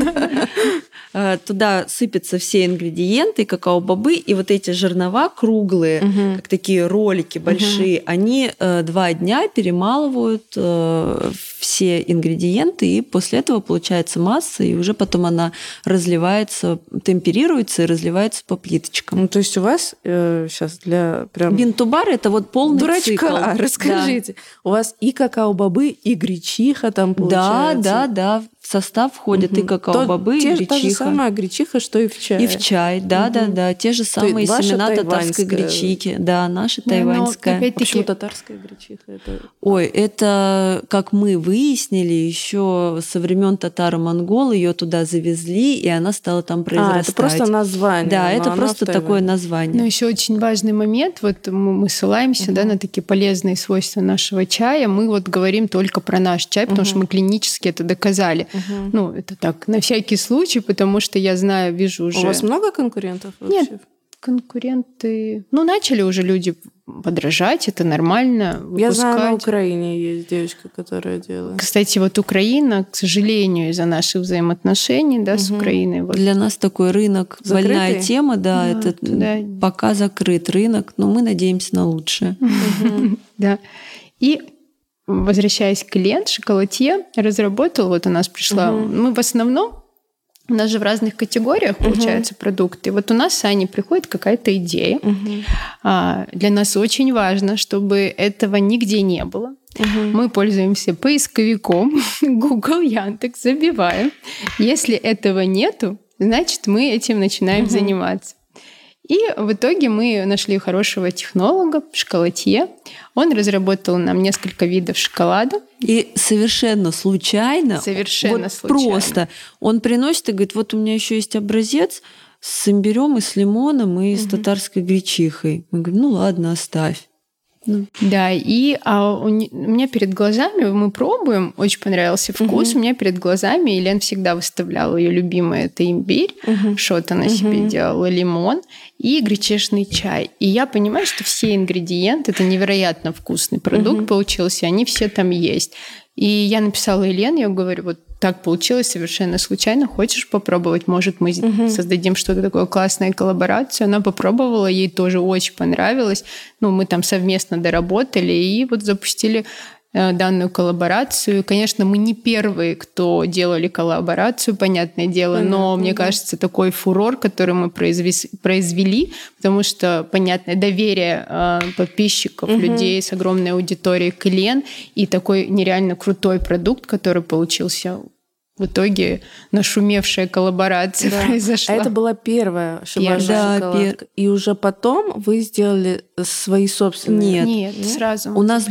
Э, туда сыпятся все ингредиенты, какао-бобы, и вот эти жернова круглые, угу. как такие ролики большие, угу. они э, два дня перемалывают э, все ингредиенты, и после этого получается масса, и уже потом она разливается, темперируется и разливается по плиточкам. Ну, то есть у вас э, сейчас для прям... Бинтубар – это вот полный Дурачка, цикл. расскажите. Да. У вас и какао-бобы, и гречиха там получается. Да, да, да в состав входят угу. и какао-бобы, и гречиха. Та же самая гречиха, что и в чай. И в чай, да, угу. да, да. Те же самые семена татарской гречихи. Да, наша да, тайваньская. Но, Почему татарская гречиха? Это... Ой, это, как мы выяснили, еще со времен татаро-монгол ее туда завезли, и она стала там произрастать. А, это просто название. Да, это просто такое название. Но еще очень важный момент, вот мы, мы ссылаемся угу. да, на такие полезные свойства нашего чая, мы вот говорим только про наш чай, потому угу. что мы клинически это доказали. Угу. Ну, это так, на всякий случай, потому что я знаю, вижу уже... У вас много конкурентов вообще? Нет, конкуренты... Ну, начали уже люди подражать, это нормально. Выпускать. Я знаю, на Украине есть девочка, которая делает. Кстати, вот Украина, к сожалению, из-за наших взаимоотношений да, угу. с Украиной. Вот. Для нас такой рынок, Закрытый? больная тема, да, да это да. пока закрыт рынок, но мы надеемся на лучшее. Да. И возвращаясь к Лен, шоколадье разработал, вот у нас пришла, угу. мы в основном у нас же в разных категориях получаются uh продукты. Вот у нас с Аней приходит какая-то идея. uh А, для нас очень важно, чтобы этого нигде не было. uh Мы пользуемся поисковиком Google, Яндекс, забиваем. Если этого нету, значит мы этим начинаем uh заниматься. И в итоге мы нашли хорошего технолога, шоколадье. Он разработал нам несколько видов шоколада. И совершенно случайно, совершенно вот случайно. просто, он приносит и говорит, вот у меня еще есть образец с имбирем и с лимоном и угу. с татарской гречихой. Мы говорим, ну ладно, оставь. Ну. Да, и а у, у меня перед глазами, мы пробуем, очень понравился вкус, угу. у меня перед глазами Елена всегда выставляла ее любимое, это имбирь, угу. что-то она угу. себе делала, лимон и гречишный чай. И я понимаю, что все ингредиенты, это невероятно вкусный продукт угу. получился, они все там есть. И я написала Елене, я говорю, вот так получилось совершенно случайно. Хочешь попробовать? Может, мы угу. создадим что-то такое классное коллаборацию. Она попробовала, ей тоже очень понравилось. Ну, мы там совместно доработали и вот запустили Э, данную коллаборацию. Конечно, мы не первые, кто делали коллаборацию, понятное дело, Понятно, но мне да. кажется, такой фурор, который мы произвели, потому что, понятное доверие э, подписчиков, угу. людей с огромной аудиторией к Лен и такой нереально крутой продукт, который получился в итоге нашумевшая коллаборация да. произошла. А это была первая ваша да, шоколадка. Пер... И уже потом вы сделали свои собственные? Нет, нет, нет? сразу. У нас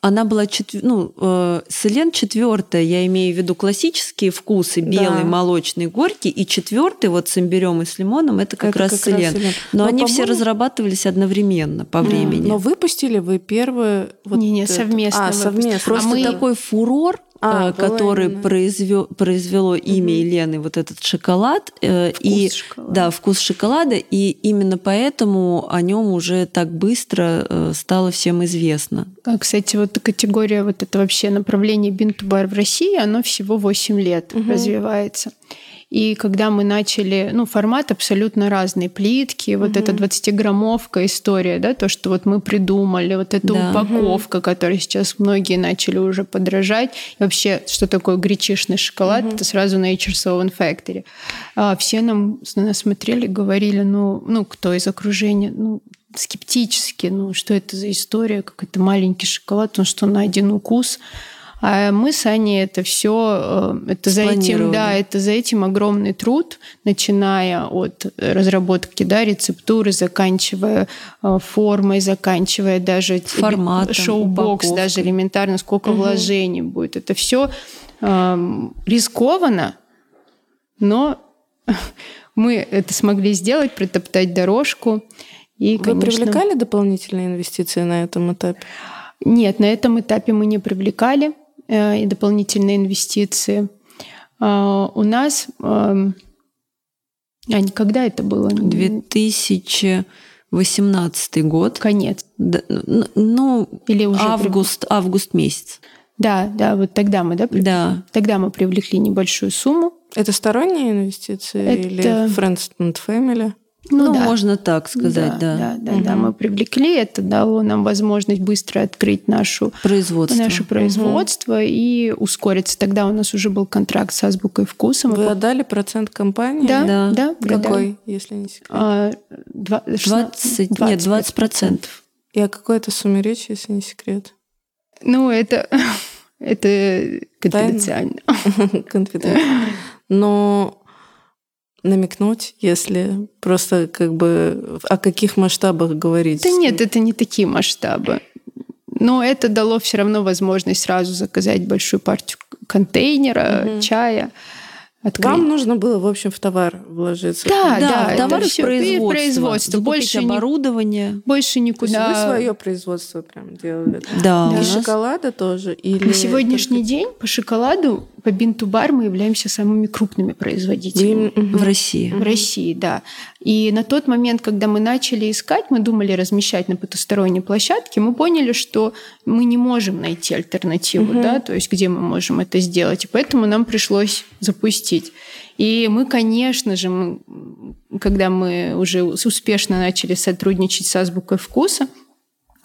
она была четв... ну, э, Селен четвертая, я имею в виду классические вкусы, белый, да. молочный, горький, и четвертый вот с имбирем и с лимоном это как это раз как Селен. Раз Но, Но они все разрабатывались одновременно по времени. Но выпустили вы первые вот не, не совместно. А, совместно. Просто а мы... такой фурор а, э, который произвел, произвело имя угу. Елены, вот этот шоколад. Э, вкус и, шоколада. Да, вкус шоколада. И именно поэтому о нем уже так быстро э, стало всем известно. А, кстати, вот категория, вот это вообще направление бинтубар в России, оно всего 8 лет угу. развивается. И когда мы начали, ну, формат абсолютно разный, плитки, вот угу. эта 20-граммовка история, да, то, что вот мы придумали, вот эта да. упаковка, угу. которой сейчас многие начали уже подражать. И вообще, что такое гречишный шоколад, угу. это сразу Nature's Oven Factory. А все нам на нас смотрели, говорили, ну, ну, кто из окружения, ну, скептически, ну, что это за история, как это маленький шоколад, он что на один укус. А мы с Аней это все, э, это за этим, да, это за этим огромный труд, начиная от разработки, да, рецептуры, заканчивая э, формой, заканчивая даже форматом, шоу-бокс, даже элементарно, сколько угу. вложений будет. Это все э, рискованно, но мы это смогли сделать, протоптать дорожку. И, Вы конечно... привлекали дополнительные инвестиции на этом этапе? Нет, на этом этапе мы не привлекали. Э, и дополнительные инвестиции. А, у нас... Ань, когда это было? 2018 год. Конец. Да, ну, Или уже август, при... август месяц. Да, да, вот тогда мы, да, привлекли? Да. Тогда мы привлекли небольшую сумму. Это сторонние инвестиции это... или Friends and Family? Ну, ну да. можно так сказать, да. Да, да, да, угу. да, мы привлекли, это дало нам возможность быстро открыть нашу производство, наше производство угу. и ускориться. Тогда у нас уже был контракт с Азбукой вкуса. Вы отдали процент компании? Да, да. да Какой, да. если не секрет? А, 20, 20, 20, нет, 20 процентов. И о какой это сумме речь, если не секрет? Ну, это, это конфиденциально. Конфиденциально. Но намекнуть, если просто как бы о каких масштабах говорить? Да нет, это не такие масштабы. Но это дало все равно возможность сразу заказать большую партию контейнера, угу. чая открыть. Вам нужно было, в общем, в товар вложиться. Да, да, да товар в производство. производство. Больше оборудование. Ни, больше никуда. вы свое производство прям делали. Да. И шоколада тоже. Или На сегодняшний день по шоколаду, по бинту-бар мы являемся самыми крупными производителями. В России. В России, да. И на тот момент, когда мы начали искать, мы думали размещать на потусторонней площадке, мы поняли, что мы не можем найти альтернативу, угу. да, то есть где мы можем это сделать. И поэтому нам пришлось запустить. И мы, конечно же, мы, когда мы уже успешно начали сотрудничать с Азбукой вкуса,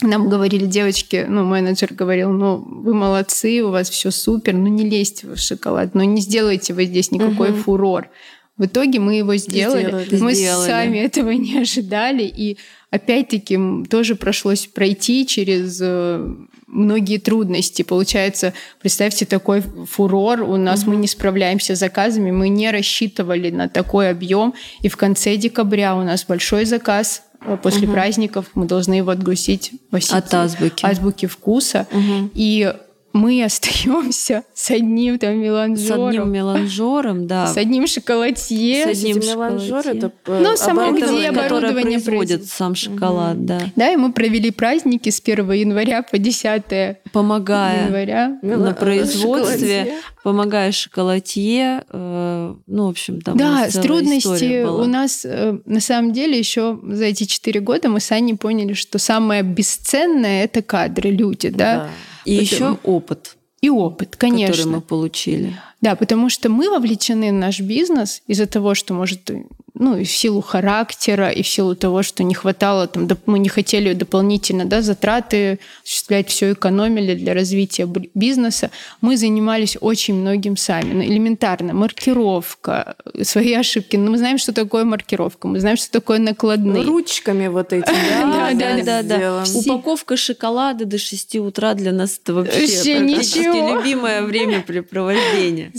нам говорили девочки, ну, менеджер говорил, ну, вы молодцы, у вас все супер, ну, не лезьте в шоколад, ну, не сделайте вы здесь никакой угу. фурор. В итоге мы его сделали. сделали мы сделали. сами этого не ожидали. И опять-таки тоже пришлось пройти через э, многие трудности. Получается, представьте такой фурор, у нас угу. мы не справляемся с заказами, мы не рассчитывали на такой объем, и в конце декабря у нас большой заказ после угу. праздников, мы должны его отгрузить в От азбуки. азбуки вкуса. Угу. И мы остаемся с одним там меланжером. С одним меланжером, да. С одним шоколадье. С одним меланжер это Ну, само где оборудование производит сам шоколад, угу. да. Да, и мы провели праздники с 1 января по 10 Помогая января. на производстве, помогая шоколадье, э, ну, в общем, там Да, с трудности у нас, э, на самом деле, еще за эти 4 года мы с Аней поняли, что самое бесценное — это кадры, люди, да, да и еще опыт. И опыт, конечно. Который мы получили. Да, потому что мы вовлечены в наш бизнес из-за того, что, может, ну, и в силу характера, и в силу того, что не хватало, там, мы не хотели дополнительно да, затраты осуществлять, все экономили для развития бизнеса, мы занимались очень многим сами. Ну, элементарно, маркировка, свои ошибки. Но ну, мы знаем, что такое маркировка, мы знаем, что такое накладные. Ручками вот эти, да, да, да, да. Упаковка шоколада до 6 утра для нас это вообще любимое времяпрепровождение.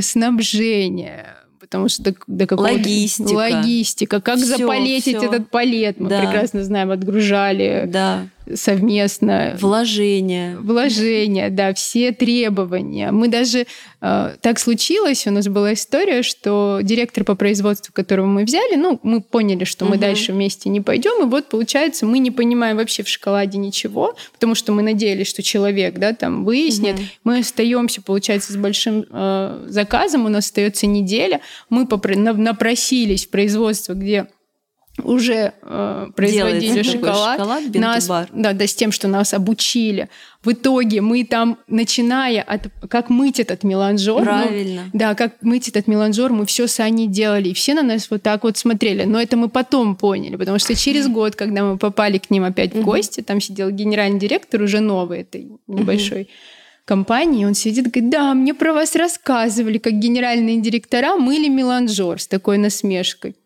Снабжение потому что до, до какого логистика, логистика, как всё, запалетить всё. этот палет, мы да. прекрасно знаем, отгружали. Да. Совместно. Вложения. Вложения, да, все требования. Мы даже... Э, так случилось, у нас была история, что директор по производству, которого мы взяли, ну, мы поняли, что мы угу. дальше вместе не пойдем, и вот, получается, мы не понимаем вообще в шоколаде ничего, потому что мы надеялись, что человек, да, там выяснит. Угу. Мы остаемся, получается, с большим э, заказом, у нас остается неделя, мы попро- напросились в производство, где уже э, производили шоколад, шоколад нас, да, да, с тем, что нас обучили. В итоге мы там, начиная от как мыть этот меланжор, ну, правильно, ну, да, как мыть этот меланжор, мы все сами делали, и все на нас вот так вот смотрели. Но это мы потом поняли, потому что через год, когда мы попали к ним опять в гости, там сидел генеральный директор уже новый этой небольшой компании, он сидит говорит, да, мне про вас рассказывали, как генеральные директора мыли меланжор с такой насмешкой.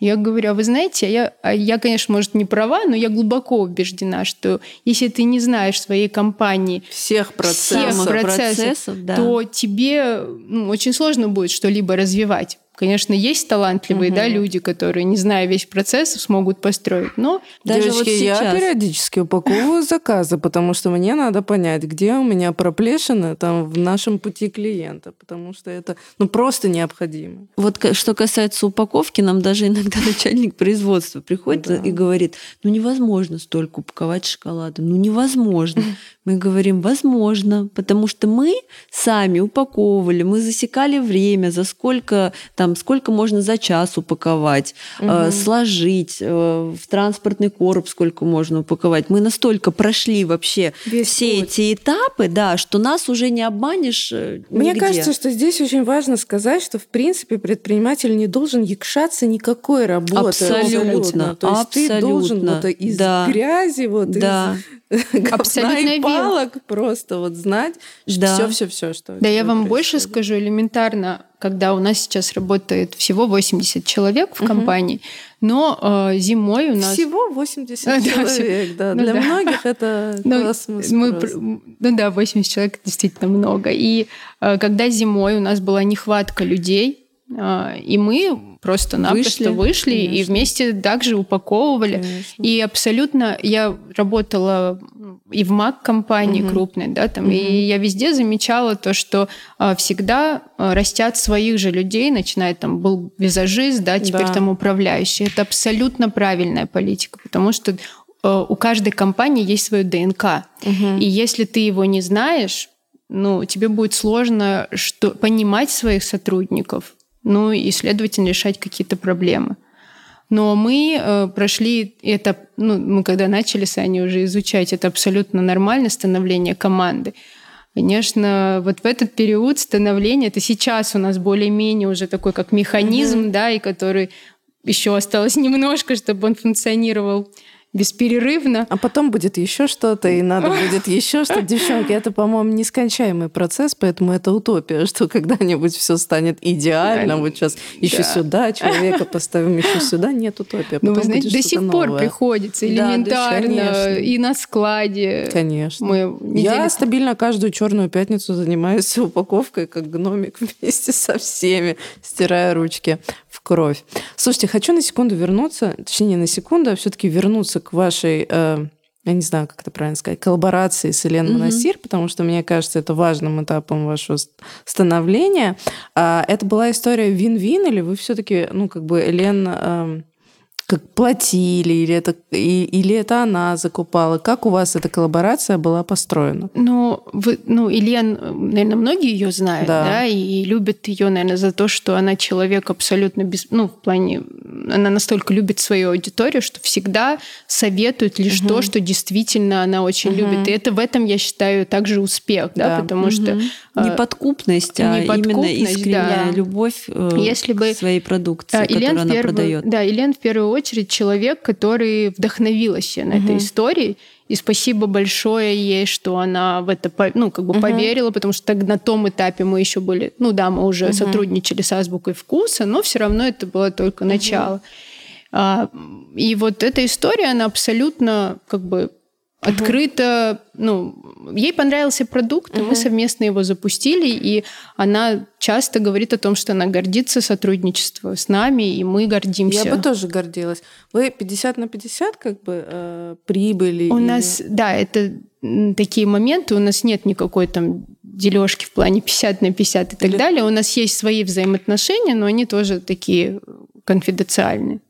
Я говорю, а вы знаете, я, а я, конечно, может, не права, но я глубоко убеждена, что если ты не знаешь своей компании всех процессов, всех процессов, процессов да. то тебе ну, очень сложно будет что-либо развивать. Конечно, есть талантливые, угу. да, люди, которые, не зная весь процесс, смогут построить. Но даже Девочки, вот сейчас... я периодически упаковываю заказы, потому что мне надо понять, где у меня проплешины там в нашем пути клиента, потому что это ну просто необходимо. Вот что касается упаковки, нам даже иногда начальник производства приходит да. и говорит, ну невозможно столько упаковать шоколада, ну невозможно. Мы говорим, возможно, потому что мы сами упаковывали, мы засекали время, за сколько там сколько можно за час упаковать, угу. э, сложить, э, в транспортный короб сколько можно упаковать. Мы настолько прошли вообще Весь все путь. эти этапы, да, что нас уже не обманешь э, Мне кажется, что здесь очень важно сказать, что в принципе предприниматель не должен якшаться никакой работы. Абсолютно. То есть абсолютно. ты должен вот из да. грязи, вот да. из Абсолютно и палок просто вот знать да. все, все, все, что. Да, я вам происходит. больше скажу элементарно когда у нас сейчас работает всего 80 человек в компании, но э, зимой у нас... Всего 80 да, человек, да. Ну, Для да. многих это ну, космос мы, Ну да, 80 человек действительно много. И э, когда зимой у нас была нехватка людей, и мы просто-напросто вышли, вышли и вместе также упаковывали. Конечно. И абсолютно я работала и в Мак компании угу. крупной, да, там, угу. и я везде замечала то, что а, всегда а, растят своих же людей, начиная там был визажист, да, теперь да. там управляющий. Это абсолютно правильная политика, потому что а, у каждой компании есть свое ДНК, угу. и если ты его не знаешь, ну, тебе будет сложно что, понимать своих сотрудников, ну и, следовательно, решать какие-то проблемы. Но мы э, прошли это, ну, мы когда начали с Аней уже изучать, это абсолютно нормально становление команды. Конечно, вот в этот период становления, это сейчас у нас более-менее уже такой как механизм, mm-hmm. да, и который еще осталось немножко, чтобы он функционировал бесперерывно. А потом будет еще что-то, и надо будет еще что-то. Девчонки, это, по-моему, нескончаемый процесс, поэтому это утопия, что когда-нибудь все станет идеально. Вот сейчас еще сюда человека поставим, еще сюда. Нет утопии. Ну, вы знаете, до сих пор приходится элементарно и на складе. Конечно. Мы Я стабильно каждую черную пятницу занимаюсь упаковкой, как гномик вместе со всеми, стирая ручки кровь. Слушайте, хочу на секунду вернуться, точнее, не на секунду, а все-таки вернуться к вашей э, я не знаю, как это правильно сказать, коллаборации с Еленой mm-hmm. Монастир, потому что, мне кажется, это важным этапом вашего становления. А это была история вин-вин, или вы все-таки, ну, как бы, Елена эм, как платили, или это, и, или это она закупала? Как у вас эта коллаборация была построена? Ну, вы, ну Ильян, наверное, многие ее знают, да, да и любят ее, наверное, за то, что она человек абсолютно без... Ну, в плане... Она настолько любит свою аудиторию, что всегда советует лишь угу. то, что действительно она очень угу. любит. И это в этом, я считаю, также успех, да, да потому угу. что... Неподкупность, а именно искренняя да. любовь э, Если бы, к своей продукции, которую Ильян она первую, продает. Да, Ильян в первую очередь человек, который вдохновился на угу. этой истории. И спасибо большое ей, что она в это ну, как бы угу. поверила, потому что на том этапе мы еще были, ну да, мы уже угу. сотрудничали с азбукой вкуса, но все равно это было только угу. начало. А, и вот эта история, она абсолютно как бы открыто, ну, ей понравился продукт, угу. и мы совместно его запустили, и она часто говорит о том, что она гордится сотрудничеством с нами, и мы гордимся. Я бы тоже гордилась. Вы 50 на 50 как бы э, прибыли? У или... нас, да, это такие моменты, у нас нет никакой там дележки в плане 50 на 50 и так Или... далее. У нас есть свои взаимоотношения, но они тоже такие конфиденциальные.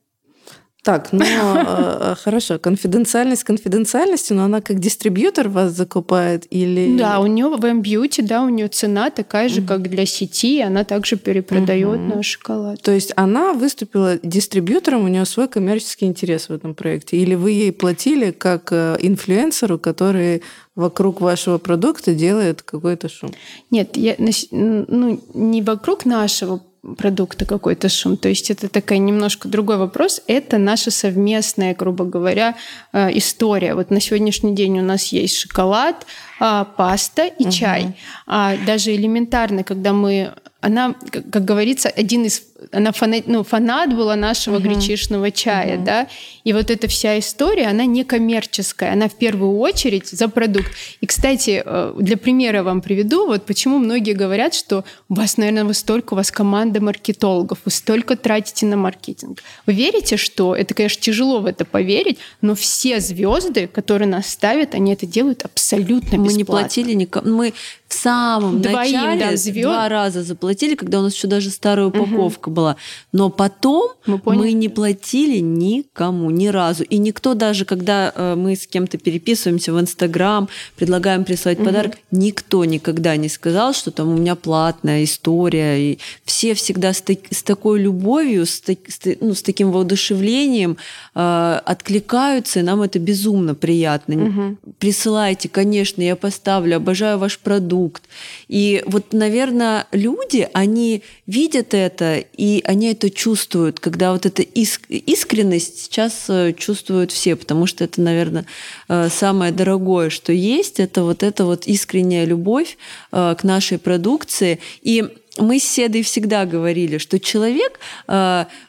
Так, ну э, хорошо, конфиденциальность конфиденциальностью, но она как дистрибьютор вас закупает или... Да, у нее в M-Beauty, да, у нее цена такая же, как для сети, она также перепродает наш шоколад. То есть она выступила дистрибьютором, у нее свой коммерческий интерес в этом проекте, или вы ей платили как э, инфлюенсеру, который вокруг вашего продукта делает какой-то шум? Нет, я, ну, не вокруг нашего продукта какой-то шум. То есть это такая немножко другой вопрос. Это наша совместная, грубо говоря, э, история. Вот на сегодняшний день у нас есть шоколад, а, паста и угу. чай. А даже элементарно, когда мы она, как говорится, один из она фанат, ну, фанат была нашего uh-huh. гречишного чая, uh-huh. да, и вот эта вся история, она не коммерческая, она в первую очередь за продукт. И, кстати, э, для примера вам приведу, вот почему многие говорят, что у вас, наверное, вы столько, у вас команда маркетологов, вы столько тратите на маркетинг. Вы верите, что, это, конечно, тяжело в это поверить, но все звезды, которые нас ставят, они это делают абсолютно. Мы не платили никому, мы в самом Двоим, начале да, звезд... два раза заплатили, когда у нас еще даже старая упаковка угу. была. Но потом мы, мы не платили никому ни разу. И никто даже, когда э, мы с кем-то переписываемся в Инстаграм, предлагаем прислать угу. подарок, никто никогда не сказал, что там у меня платная история. И все всегда с, так, с такой любовью, с, так, с, ну, с таким воодушевлением э, откликаются, и нам это безумно приятно. Угу. Присылайте, конечно, я поставлю, обожаю ваш продукт. И вот, наверное, люди, они видят это, и они это чувствуют, когда вот эта искренность сейчас э, чувствуют все, потому что это, наверное, э, самое дорогое, что есть, это вот эта вот искренняя любовь э, к нашей продукции. И мы с Седой всегда говорили, что человек,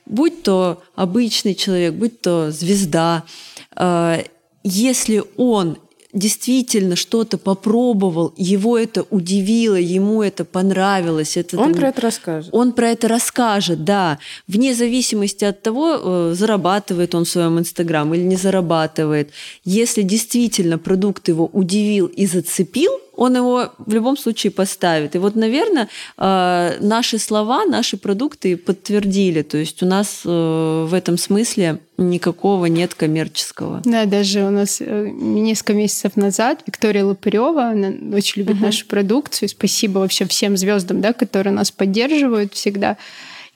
будь то обычный человек, будь то звезда, если он действительно что-то попробовал, его это удивило, ему это понравилось. Это, он там, про это расскажет. Он про это расскажет, да. Вне зависимости от того, э, зарабатывает он в своем Инстаграм или не зарабатывает. Если действительно продукт его удивил и зацепил, он его в любом случае поставит. И вот, наверное, э, наши слова, наши продукты подтвердили. То есть у нас э, в этом смысле никакого нет коммерческого. Да, даже у нас э, несколько месяцев назад Виктория Лопырева, она очень любит uh-huh. нашу продукцию. Спасибо вообще всем звездам, да, которые нас поддерживают всегда.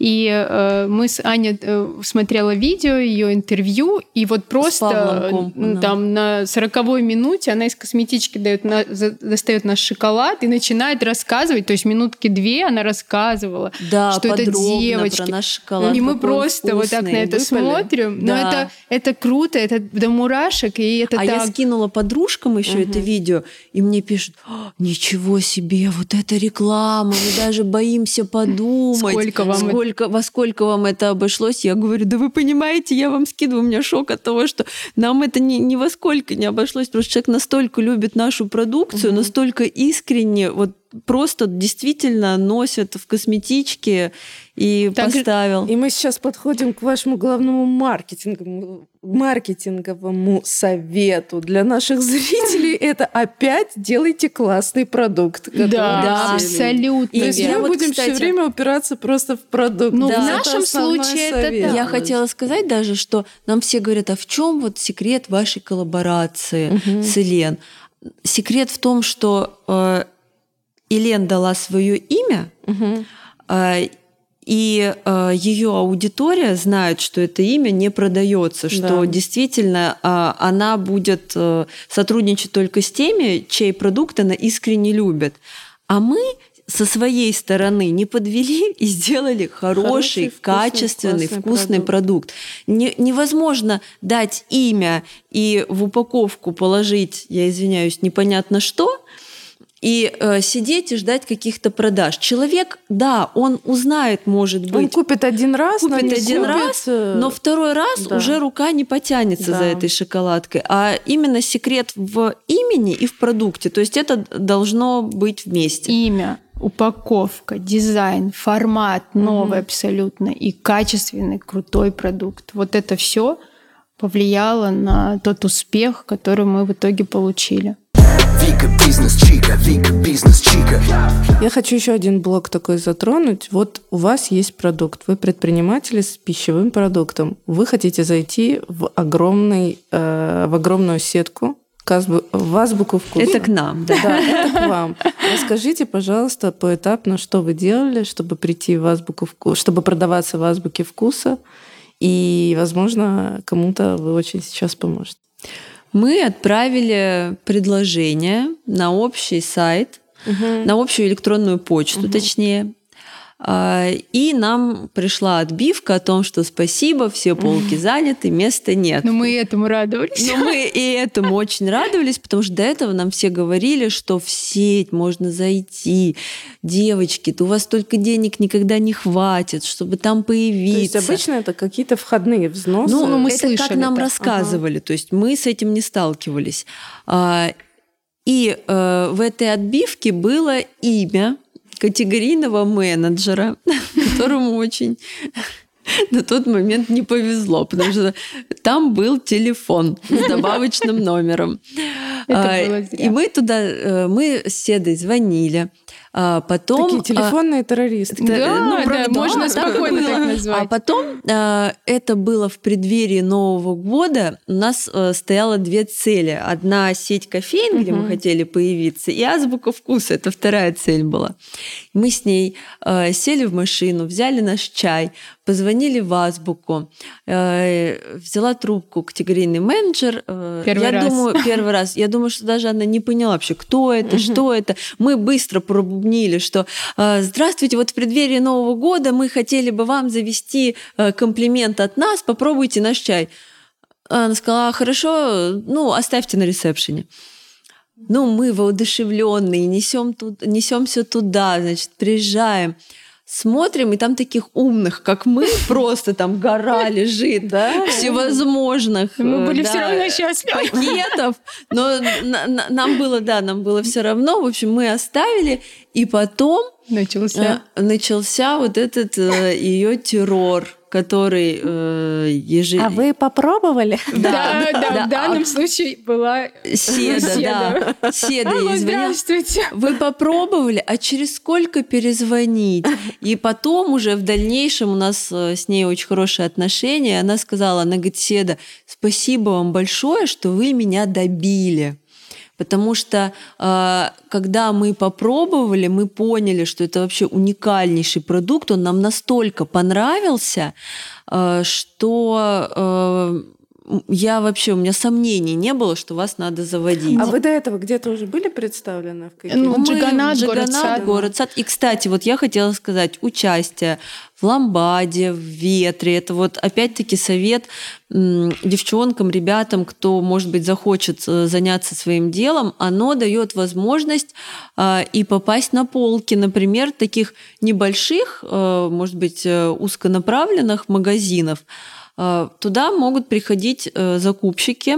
И э, мы с Аней э, смотрела видео, ее интервью, и вот просто Компаном, там на сороковой минуте она из косметички дает на, за, достает наш шоколад и начинает рассказывать, то есть минутки две она рассказывала, да, что это девочки. Про наш шоколад, и мы просто вот так на это выпали. смотрим. Да. Но это, это круто, это до мурашек, и это А так... я скинула подружкам еще угу. это видео, и мне пишут, ничего себе, вот это реклама, мы даже боимся подумать. Сколько вам сколько сколько, во сколько вам это обошлось? Я говорю, да вы понимаете, я вам скидываю, у меня шок от того, что нам это ни, ни во сколько не обошлось, что человек настолько любит нашу продукцию, угу. настолько искренне, вот просто действительно носят в косметичке и так, поставил. И мы сейчас подходим к вашему главному маркетинговому, маркетинговому совету для наших зрителей. Это опять делайте классный продукт. Да, да абсолютно. То есть мы вот, будем кстати, все время упираться просто в продукт. Ну, да. в нашем случае совет. это да. Я хотела сказать даже, что нам все говорят, а в чем вот секрет вашей коллаборации угу. с Елен? Секрет в том, что э, Елен дала свое имя, угу. и э, ее аудитория знает, что это имя не продается, что да. действительно э, она будет э, сотрудничать только с теми, чей продукт она искренне любит. А мы со своей стороны не подвели и сделали хороший, хороший вкусный, качественный, вкусный продукт. продукт. Не, невозможно дать имя и в упаковку положить, я извиняюсь, непонятно что, и э, сидеть и ждать каких-то продаж. Человек, да, он узнает, может быть. Он купит один раз, купит но один купит... раз, но второй раз да. уже рука не потянется да. за этой шоколадкой. А именно секрет в имени и в продукте. То есть это должно быть вместе. Имя, упаковка, дизайн, формат новый угу. абсолютно и качественный, крутой продукт. Вот это все повлияло на тот успех, который мы в итоге получили. Вика бизнес чика, Вика бизнес чика. Я хочу еще один блок такой затронуть. Вот у вас есть продукт, вы предприниматели с пищевым продуктом. Вы хотите зайти в огромный, э, в огромную сетку в азбуку вкуса. Это к нам, да. Да, это к вам. Расскажите, пожалуйста, поэтапно, что вы делали, чтобы прийти в азбуку вкуса, чтобы продаваться в азбуке вкуса, и, возможно, кому-то вы очень сейчас поможете. Мы отправили предложение на общий сайт, угу. на общую электронную почту, угу. точнее, и нам пришла отбивка о том, что спасибо, все полки заняты, места нет. Но мы этому радовались. Но мы и этому очень радовались, потому что до этого нам все говорили, что в сеть можно зайти. Девочки, то у вас только денег никогда не хватит, чтобы там появиться. То есть обычно это какие-то входные взносы? Ну, мы это слышали как нам это. рассказывали, ага. то есть мы с этим не сталкивались. А, и э, в этой отбивке было имя категорийного менеджера, которому очень на тот момент не повезло, потому что там был телефон с добавочным номером. А, и мы туда, э, мы с Седой звонили. А потом, Такие а, телефонные а, террористы. Да, ну, да, можно спокойно так назвать. А потом а, это было в преддверии Нового года. У нас а, стояло две цели. Одна сеть кофеин, где мы хотели появиться, и азбука вкуса. Это вторая цель была. Мы с ней а, сели в машину, взяли наш чай, позвонили в азбуку, э, взяла трубку категорийный менеджер. Первый я раз. думаю, первый раз. Я думаю, что даже она не поняла вообще, кто это, что это. Мы быстро пробубнили, что э, здравствуйте, вот в преддверии Нового года мы хотели бы вам завести комплимент от нас, попробуйте наш чай. Она сказала, «А, хорошо, ну, оставьте на ресепшене. Ну, мы воодушевленные, несем тут, несемся туда, значит, приезжаем смотрим, и там таких умных, как мы, просто там гора лежит, да, всевозможных. Мы были все равно счастливы. Пакетов, но нам было, да, нам было все равно. В общем, мы оставили, и потом начался, э, начался вот этот э, ее террор который э, ежи... А вы попробовали? Да, да, да. В данном случае была Седа, да. Седа, Здравствуйте. Вы попробовали, а через сколько перезвонить? И потом уже в дальнейшем у нас э, с ней очень хорошие отношения. Она сказала, она говорит, Седа, спасибо вам большое, что вы меня добили. Потому что э, когда мы попробовали, мы поняли, что это вообще уникальнейший продукт, он нам настолько понравился, э, что э, я вообще, у меня сомнений не было, что вас надо заводить. А вы до этого где-то уже были представлены? В каких-то? ну, Джиганат, Джиганат, город, сад. город сад. И, кстати, вот я хотела сказать, участие в ламбаде, в ветре, это вот опять-таки совет девчонкам, ребятам, кто, может быть, захочет э, заняться своим делом, оно дает возможность э, и попасть на полки, например, таких небольших, э, может быть, узконаправленных магазинов, Э, туда могут приходить э, закупщики,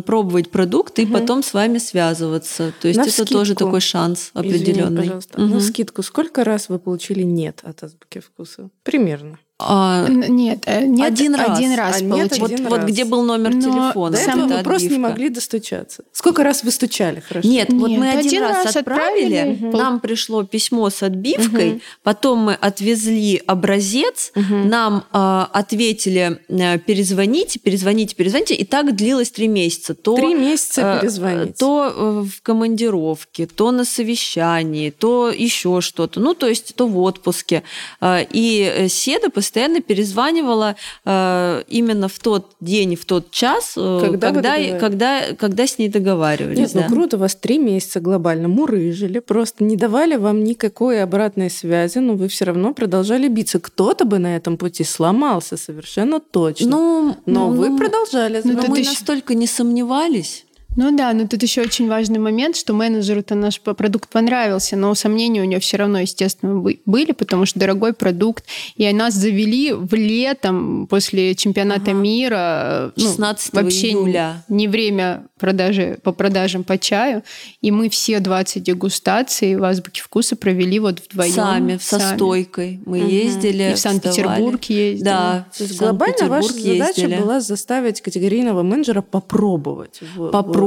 пробовать продукты угу. и потом с вами связываться. То есть На это скидку. тоже такой шанс определенный. Извини, пожалуйста. Угу. На скидку сколько раз вы получили нет от азбуки вкуса? Примерно. А, нет, э, нет, один раз. Один раз а нет, вот, один вот раз. где был номер Но телефона. До этого вы просто не могли достучаться. Сколько раз вы стучали? Хорошо. Нет, нет вот мы один, один раз, раз отправили, отправили. Угу. нам пришло письмо с отбивкой, угу. потом мы отвезли образец, угу. нам э, ответили э, перезвоните, перезвоните, перезвоните, и так длилось три месяца. То, три месяца э, перезвонить. То э, в командировке, то на совещании, то еще что-то. Ну, то есть то в отпуске. Э, и Седа постоянно перезванивала э, именно в тот день в тот час, э, когда, когда, когда, когда с ней договаривались. Нет, ну да. ну круто, вас три месяца глобально мурыжили, просто не давали вам никакой обратной связи, но вы все равно продолжали биться. Кто-то бы на этом пути сломался совершенно точно. Ну, но ну, вы продолжали. Ну, но мы настолько не сомневались. Ну да, но тут еще очень важный момент, что менеджеру-то наш продукт понравился, но сомнения у него все равно, естественно, были, потому что дорогой продукт. И нас завели в летом после чемпионата ага. мира. 16 ну, вообще июля. Не, не время продажи, по продажам по чаю. И мы все 20 дегустаций в Азбуке вкуса провели вот вдвоем. Сами, со сами. стойкой. Мы угу. ездили. И в Санкт-Петербург ездили. Да. То есть глобально ваша задача была заставить категорийного менеджера попробовать. Попробовать,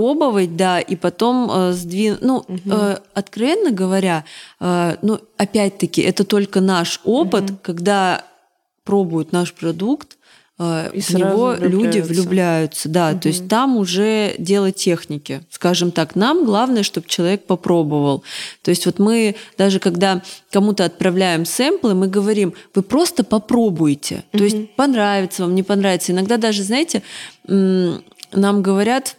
да, и потом э, сдвинуть. Ну, угу. э, откровенно говоря, э, ну, опять-таки, это только наш опыт, угу. когда пробуют наш продукт, Э, и в него люди влюбляются. Да, угу. то есть там уже дело техники. Скажем так, нам главное, чтобы человек попробовал. То есть вот мы даже когда кому-то отправляем сэмплы, мы говорим, вы просто попробуйте. Угу. То есть понравится вам, не понравится. Иногда даже, знаете, нам говорят,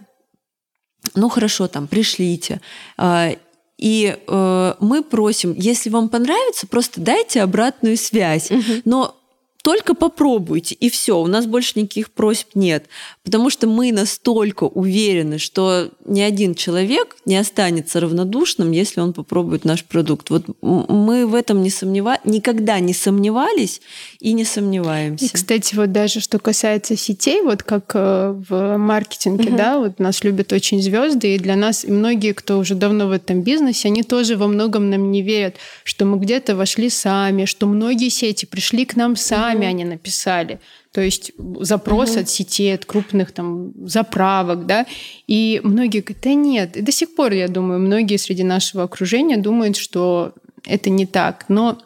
ну хорошо, там, пришлите. А, и э, мы просим, если вам понравится, просто дайте обратную связь. Угу. Но только попробуйте, и все, у нас больше никаких просьб нет. Потому что мы настолько уверены, что ни один человек не останется равнодушным, если он попробует наш продукт. Вот мы в этом не сомневались, никогда не сомневались и не сомневаемся. И, кстати, вот даже что касается сетей, вот как э, в маркетинге, угу. да, вот нас любят очень звезды, и для нас, и многие, кто уже давно в этом бизнесе, они тоже во многом нам не верят, что мы где-то вошли сами, что многие сети пришли к нам сами, сами они написали. То есть запрос угу. от сетей, от крупных там заправок, да. И многие говорят, да нет. И до сих пор, я думаю, многие среди нашего окружения думают, что это не так. Но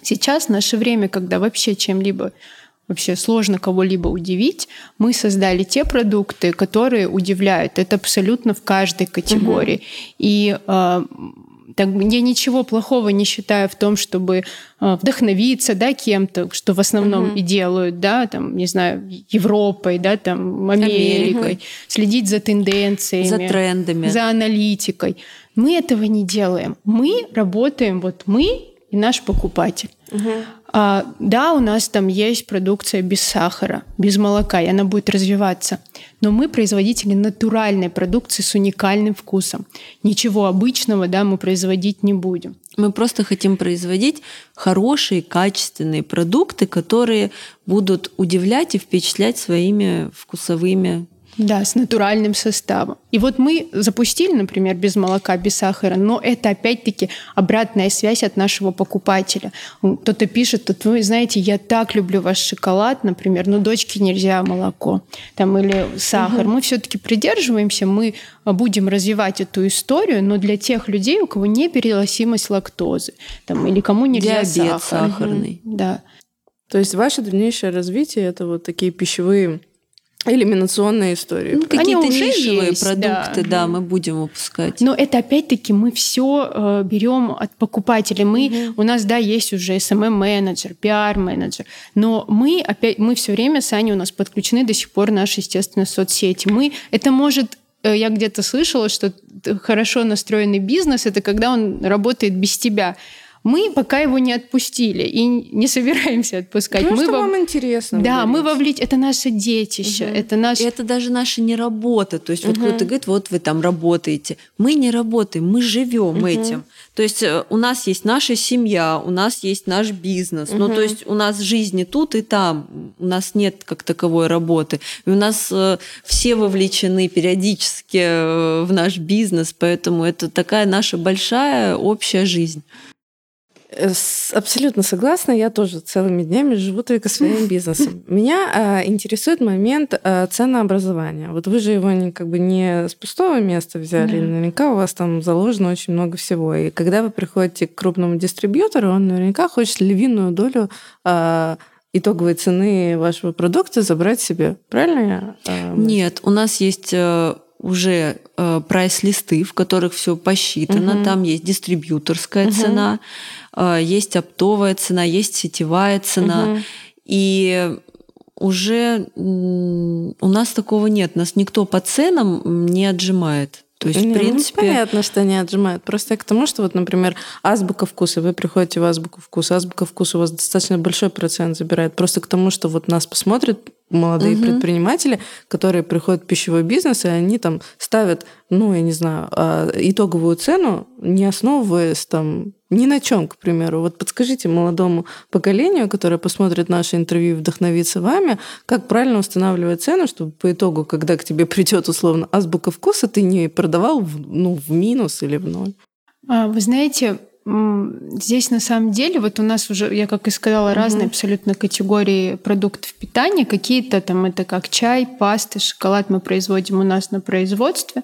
сейчас наше время, когда вообще чем-либо вообще сложно кого-либо удивить, мы создали те продукты, которые удивляют. Это абсолютно в каждой категории. Угу. И э, так, я ничего плохого не считаю в том, чтобы э, вдохновиться, да, кем-то, что в основном угу. и делают, да, там, не знаю, Европой, да, там, Америкой, Америка. следить за тенденциями, за трендами, за аналитикой. Мы этого не делаем. Мы работаем, вот мы и наш покупатель. Угу. А, да, у нас там есть продукция без сахара, без молока, и она будет развиваться. Но мы производители натуральной продукции с уникальным вкусом. Ничего обычного да, мы производить не будем. Мы просто хотим производить хорошие, качественные продукты, которые будут удивлять и впечатлять своими вкусовыми да, с натуральным составом. И вот мы запустили, например, без молока, без сахара, но это опять-таки обратная связь от нашего покупателя. Кто-то пишет, тут вы знаете, я так люблю ваш шоколад, например, но дочке нельзя молоко там, или сахар. Угу. Мы все-таки придерживаемся, мы будем развивать эту историю, но для тех людей, у кого не переносимость лактозы там, или кому нельзя Диабет сахар. сахарный. Угу. Да. То есть ваше дальнейшее развитие это вот такие пищевые Элиминационные истории. Ну, какие-то нишевые есть, продукты, да. да, мы будем выпускать. Но это опять-таки мы все э, берем от покупателей. Мы, угу. У нас, да, есть уже SMM-менеджер, PR-менеджер, но мы опять, мы все время, Саня, у нас подключены до сих пор наши, естественно, соцсети. Мы, это может э, я где-то слышала, что хорошо настроенный бизнес это когда он работает без тебя. Мы пока его не отпустили и не собираемся отпускать. Потому мы что вам интересно. Да, мы вовлечь. Это наше детище. Угу. Это, наш... И это даже наша не работа. То есть угу. вот кто-то говорит, вот вы там работаете. Мы не работаем, мы живем угу. этим. То есть э, у нас есть наша семья, у нас есть наш бизнес. Угу. Ну, то есть у нас жизнь и тут, и там. У нас нет как таковой работы. И у нас э, все вовлечены периодически э, в наш бизнес, поэтому это такая наша большая общая жизнь. Э, абсолютно согласна. Я тоже целыми днями живу только своим бизнесом. Меня а, интересует момент а, ценообразования. Вот вы же его не, как бы не с пустого места взяли. Да. Наверняка у вас там заложено очень много всего. И когда вы приходите к крупному дистрибьютору, он наверняка хочет львиную долю а, итоговой цены вашего продукта забрать себе. Правильно я? Нет, у нас есть э, уже э, прайс-листы, в которых все посчитано. Угу. Там есть дистрибьюторская угу. цена, э, есть оптовая цена, есть сетевая цена. Угу. И уже у нас такого нет. Нас никто по ценам не отжимает. То есть, не, в ну, принципе... Ну, понятно, что они отжимают. Просто к тому, что вот, например, азбука вкуса, вы приходите в азбуку вкуса, азбука вкуса у вас достаточно большой процент забирает. Просто к тому, что вот нас посмотрят молодые угу. предприниматели, которые приходят в пищевой бизнес, и они там ставят, ну, я не знаю, а, итоговую цену, не основываясь там ни на чем, к примеру. Вот подскажите молодому поколению, которое посмотрит наше интервью и вдохновится вами, как правильно устанавливать цену, чтобы по итогу, когда к тебе придет условно азбука вкуса, ты не продавал в, ну, в минус или в ноль. А, вы знаете, Здесь на самом деле, вот у нас уже, я как и сказала, разные абсолютно категории продуктов питания. Какие-то там это как чай, пасты, шоколад мы производим у нас на производстве.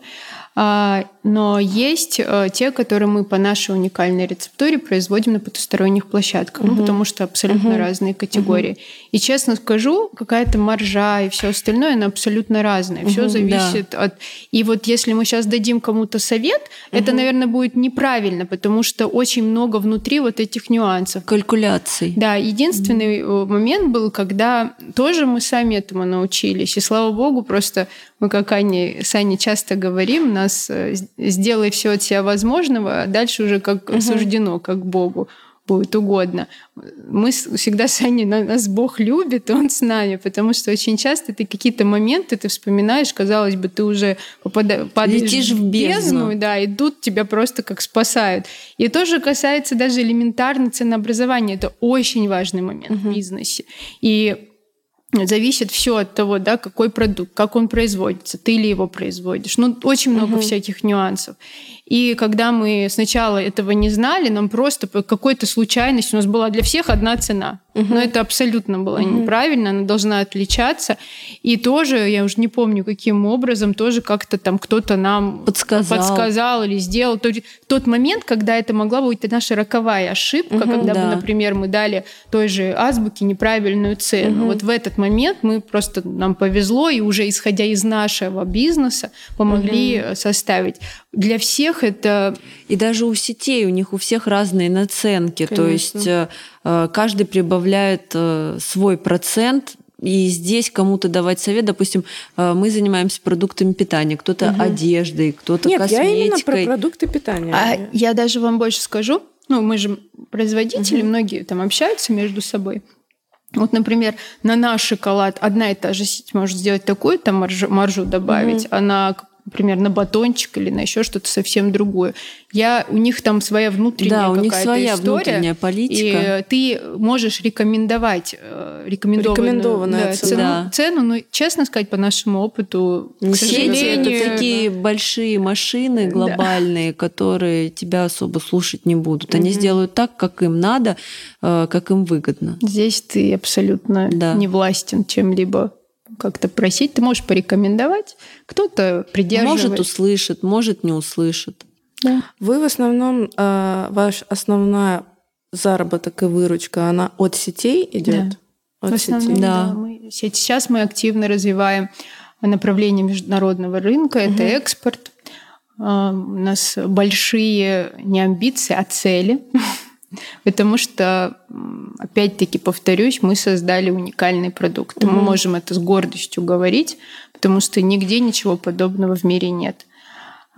А, но есть э, те, которые мы по нашей уникальной рецептуре производим на потусторонних площадках, угу. ну, потому что абсолютно угу. разные категории. Угу. И честно скажу, какая-то маржа и все остальное, она абсолютно разная. Угу, все зависит да. от... И вот если мы сейчас дадим кому-то совет, угу. это, наверное, будет неправильно, потому что очень много внутри вот этих нюансов. Калькуляций. Да, единственный угу. момент был, когда тоже мы сами этому научились. И слава богу, просто мы, как Аня, с Аней часто говорим, нас э, сделай все от себя возможного, а дальше уже как угу. суждено, как Богу будет угодно. Мы всегда с Аней, нас Бог любит, Он с нами, потому что очень часто ты какие-то моменты ты вспоминаешь, казалось бы, ты уже попада... падаешь Летишь в бездну. бездну, да, и тут тебя просто как спасают. И тоже касается даже элементарно ценообразования. Это очень важный момент угу. в бизнесе. И зависит все от того, да, какой продукт, как он производится, ты ли его производишь. Ну, очень много угу. всяких нюансов. И когда мы сначала этого не знали, нам просто по какой-то случайности у нас была для всех одна цена. Угу. Но это абсолютно было угу. неправильно, она должна отличаться. И тоже, я уже не помню, каким образом, тоже как-то там кто-то нам подсказал, подсказал или сделал. Тот, тот момент, когда это могла быть наша роковая ошибка, угу, когда да. бы, например, мы дали той же азбуке неправильную цену. Угу. Вот в этот момент мы просто, нам повезло, и уже исходя из нашего бизнеса помогли угу. составить. Для всех это... И даже у сетей, у них у всех разные наценки. Конечно. То есть э, э, каждый прибавляет э, свой процент и здесь кому-то давать совет, допустим, мы занимаемся продуктами питания, кто-то угу. одеждой, кто-то Нет, косметикой. я именно про продукты питания. А я даже вам больше скажу. Ну, мы же производители, угу. многие там общаются между собой. Вот, например, на наш шоколад одна и та же сеть может сделать такую там маржу, маржу добавить, угу. а на например, на батончик или на еще что-то совсем другое. Я, у них там своя внутренняя да, у них своя история, внутренняя политика. И ты можешь рекомендовать э, рекомендованную, рекомендованную да, цену, да. цену, но честно сказать, по нашему опыту, Не к сожалению... Это такие да. большие машины глобальные, да. которые тебя особо слушать не будут. Они угу. сделают так, как им надо, э, как им выгодно. Здесь ты абсолютно да. не властен чем-либо как-то просить, ты можешь порекомендовать, кто-то придерживается. Может, услышит, может, не услышит. Да. Вы в основном, э, ваш основная заработок и выручка, она от сетей идет? Да. От в основном, сетей. Да. да мы, сейчас мы активно развиваем направление международного рынка, угу. это экспорт. Э, у нас большие не амбиции, а цели. Потому что, опять-таки, повторюсь, мы создали уникальный продукт. Mm-hmm. Мы можем это с гордостью говорить, потому что нигде ничего подобного в мире нет.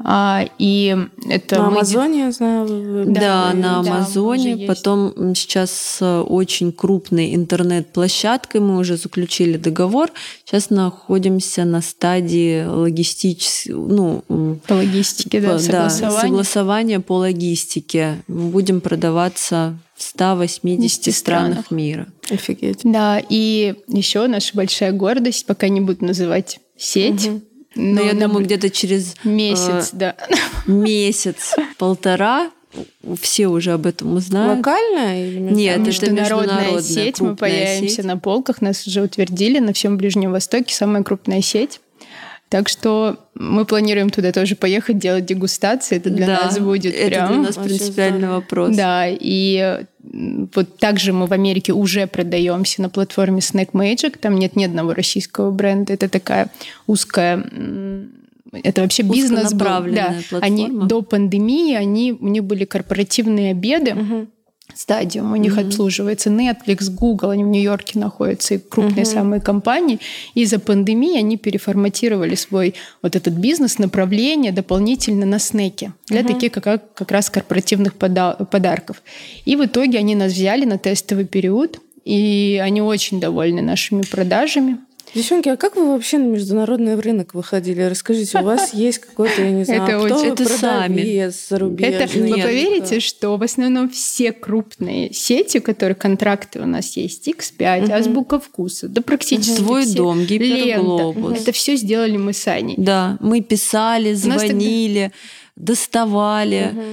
А, и это на Амазоне, я знаю. Да, да на Амазоне. Да, Потом сейчас с очень крупной интернет-площадкой мы уже заключили договор. Сейчас находимся на стадии логистической, ну, по логистике, да, согласования. Да, согласования по логистике. Мы будем продаваться в 180 странах, странах мира. Офигеть. Да, и еще наша большая гордость, пока не буду называть сеть. Угу но, Но я думаю, где-то через месяц, э, да. Месяц, полтора все уже об этом узнают. Локальная или Нет, международная, это международная сеть. Мы появимся сеть. на полках, нас уже утвердили на всем Ближнем Востоке, самая крупная сеть. Так что мы планируем туда тоже поехать, делать дегустации. Это для да, нас будет это прям... для нас принципиальный вопрос. Да, и вот также мы в Америке уже продаемся на платформе Snack Magic. Там нет ни одного российского бренда. Это такая узкая это вообще бизнес был. Да. Платформа. Они до пандемии, они, у них были корпоративные обеды. Угу стадиум. У них mm-hmm. обслуживается Netflix, Google, они в Нью-Йорке находятся, и крупные mm-hmm. самые компании. Из-за пандемии они переформатировали свой вот этот бизнес, направление дополнительно на снеки для mm-hmm. таких как, как раз корпоративных пода- подарков. И в итоге они нас взяли на тестовый период, и они очень довольны нашими продажами. Девчонки, а как вы вообще на международный рынок выходили? Расскажите, у вас есть какой-то, я не знаю, это кто очень... вы это сами. зарубежный? Это, вы поверите, что в основном все крупные сети, которые контракты у нас есть, X5, угу. Азбука вкуса, да практически Свой все. дом, гиперглобус. Это все сделали мы с Аней. Да, мы писали, звонили, тогда... доставали. Угу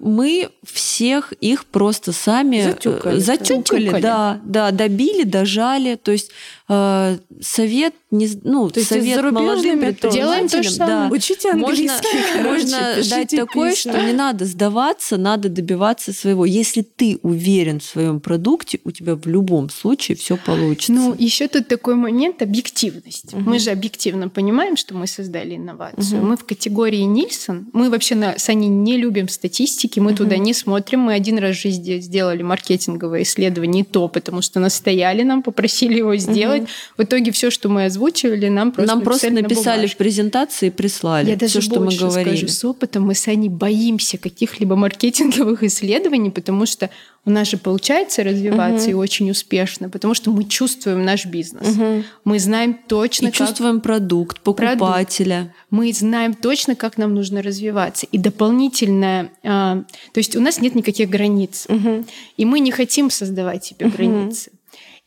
мы всех их просто сами затюкали, затюкали да, да, добили, дожали. То есть Э, совет, не, ну, то совет молодым предпринимателям. Да. Учите английский. Можно, можно дать такое, письма. что не надо сдаваться, надо добиваться своего. Если ты уверен в своем продукте, у тебя в любом случае все получится. Ну, еще тут такой момент объективность. Угу. Мы же объективно понимаем, что мы создали инновацию. Угу. Мы в категории Нильсон. Мы вообще на Сани не любим статистики, мы угу. туда не смотрим. Мы один раз в жизни сделали маркетинговое исследование, и то, потому что настояли нам, попросили его сделать. Делать. В итоге все, что мы озвучивали, нам просто нам просто написали в презентации и прислали. Я даже все, что мы говорили. скажу, с опытом мы с Аней боимся каких-либо маркетинговых исследований, потому что у нас же получается развиваться угу. и очень успешно, потому что мы чувствуем наш бизнес. Угу. Мы знаем точно, и как... чувствуем продукт, покупателя. Продукт. Мы знаем точно, как нам нужно развиваться. И дополнительное... А, то есть у нас нет никаких границ. Угу. И мы не хотим создавать себе угу. границы.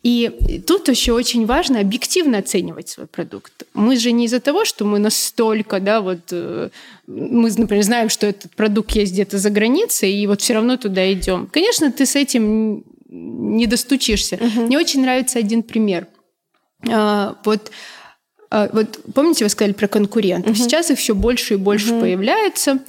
И тут еще очень важно объективно оценивать свой продукт. Мы же не из-за того, что мы настолько, да, вот э, мы, например, знаем, что этот продукт есть где-то за границей, и вот все равно туда идем. Конечно, ты с этим не достучишься. Угу. Мне очень нравится один пример. А, вот а, вот помните, вы сказали про конкурентов. Угу. Сейчас их все больше и больше угу. появляется.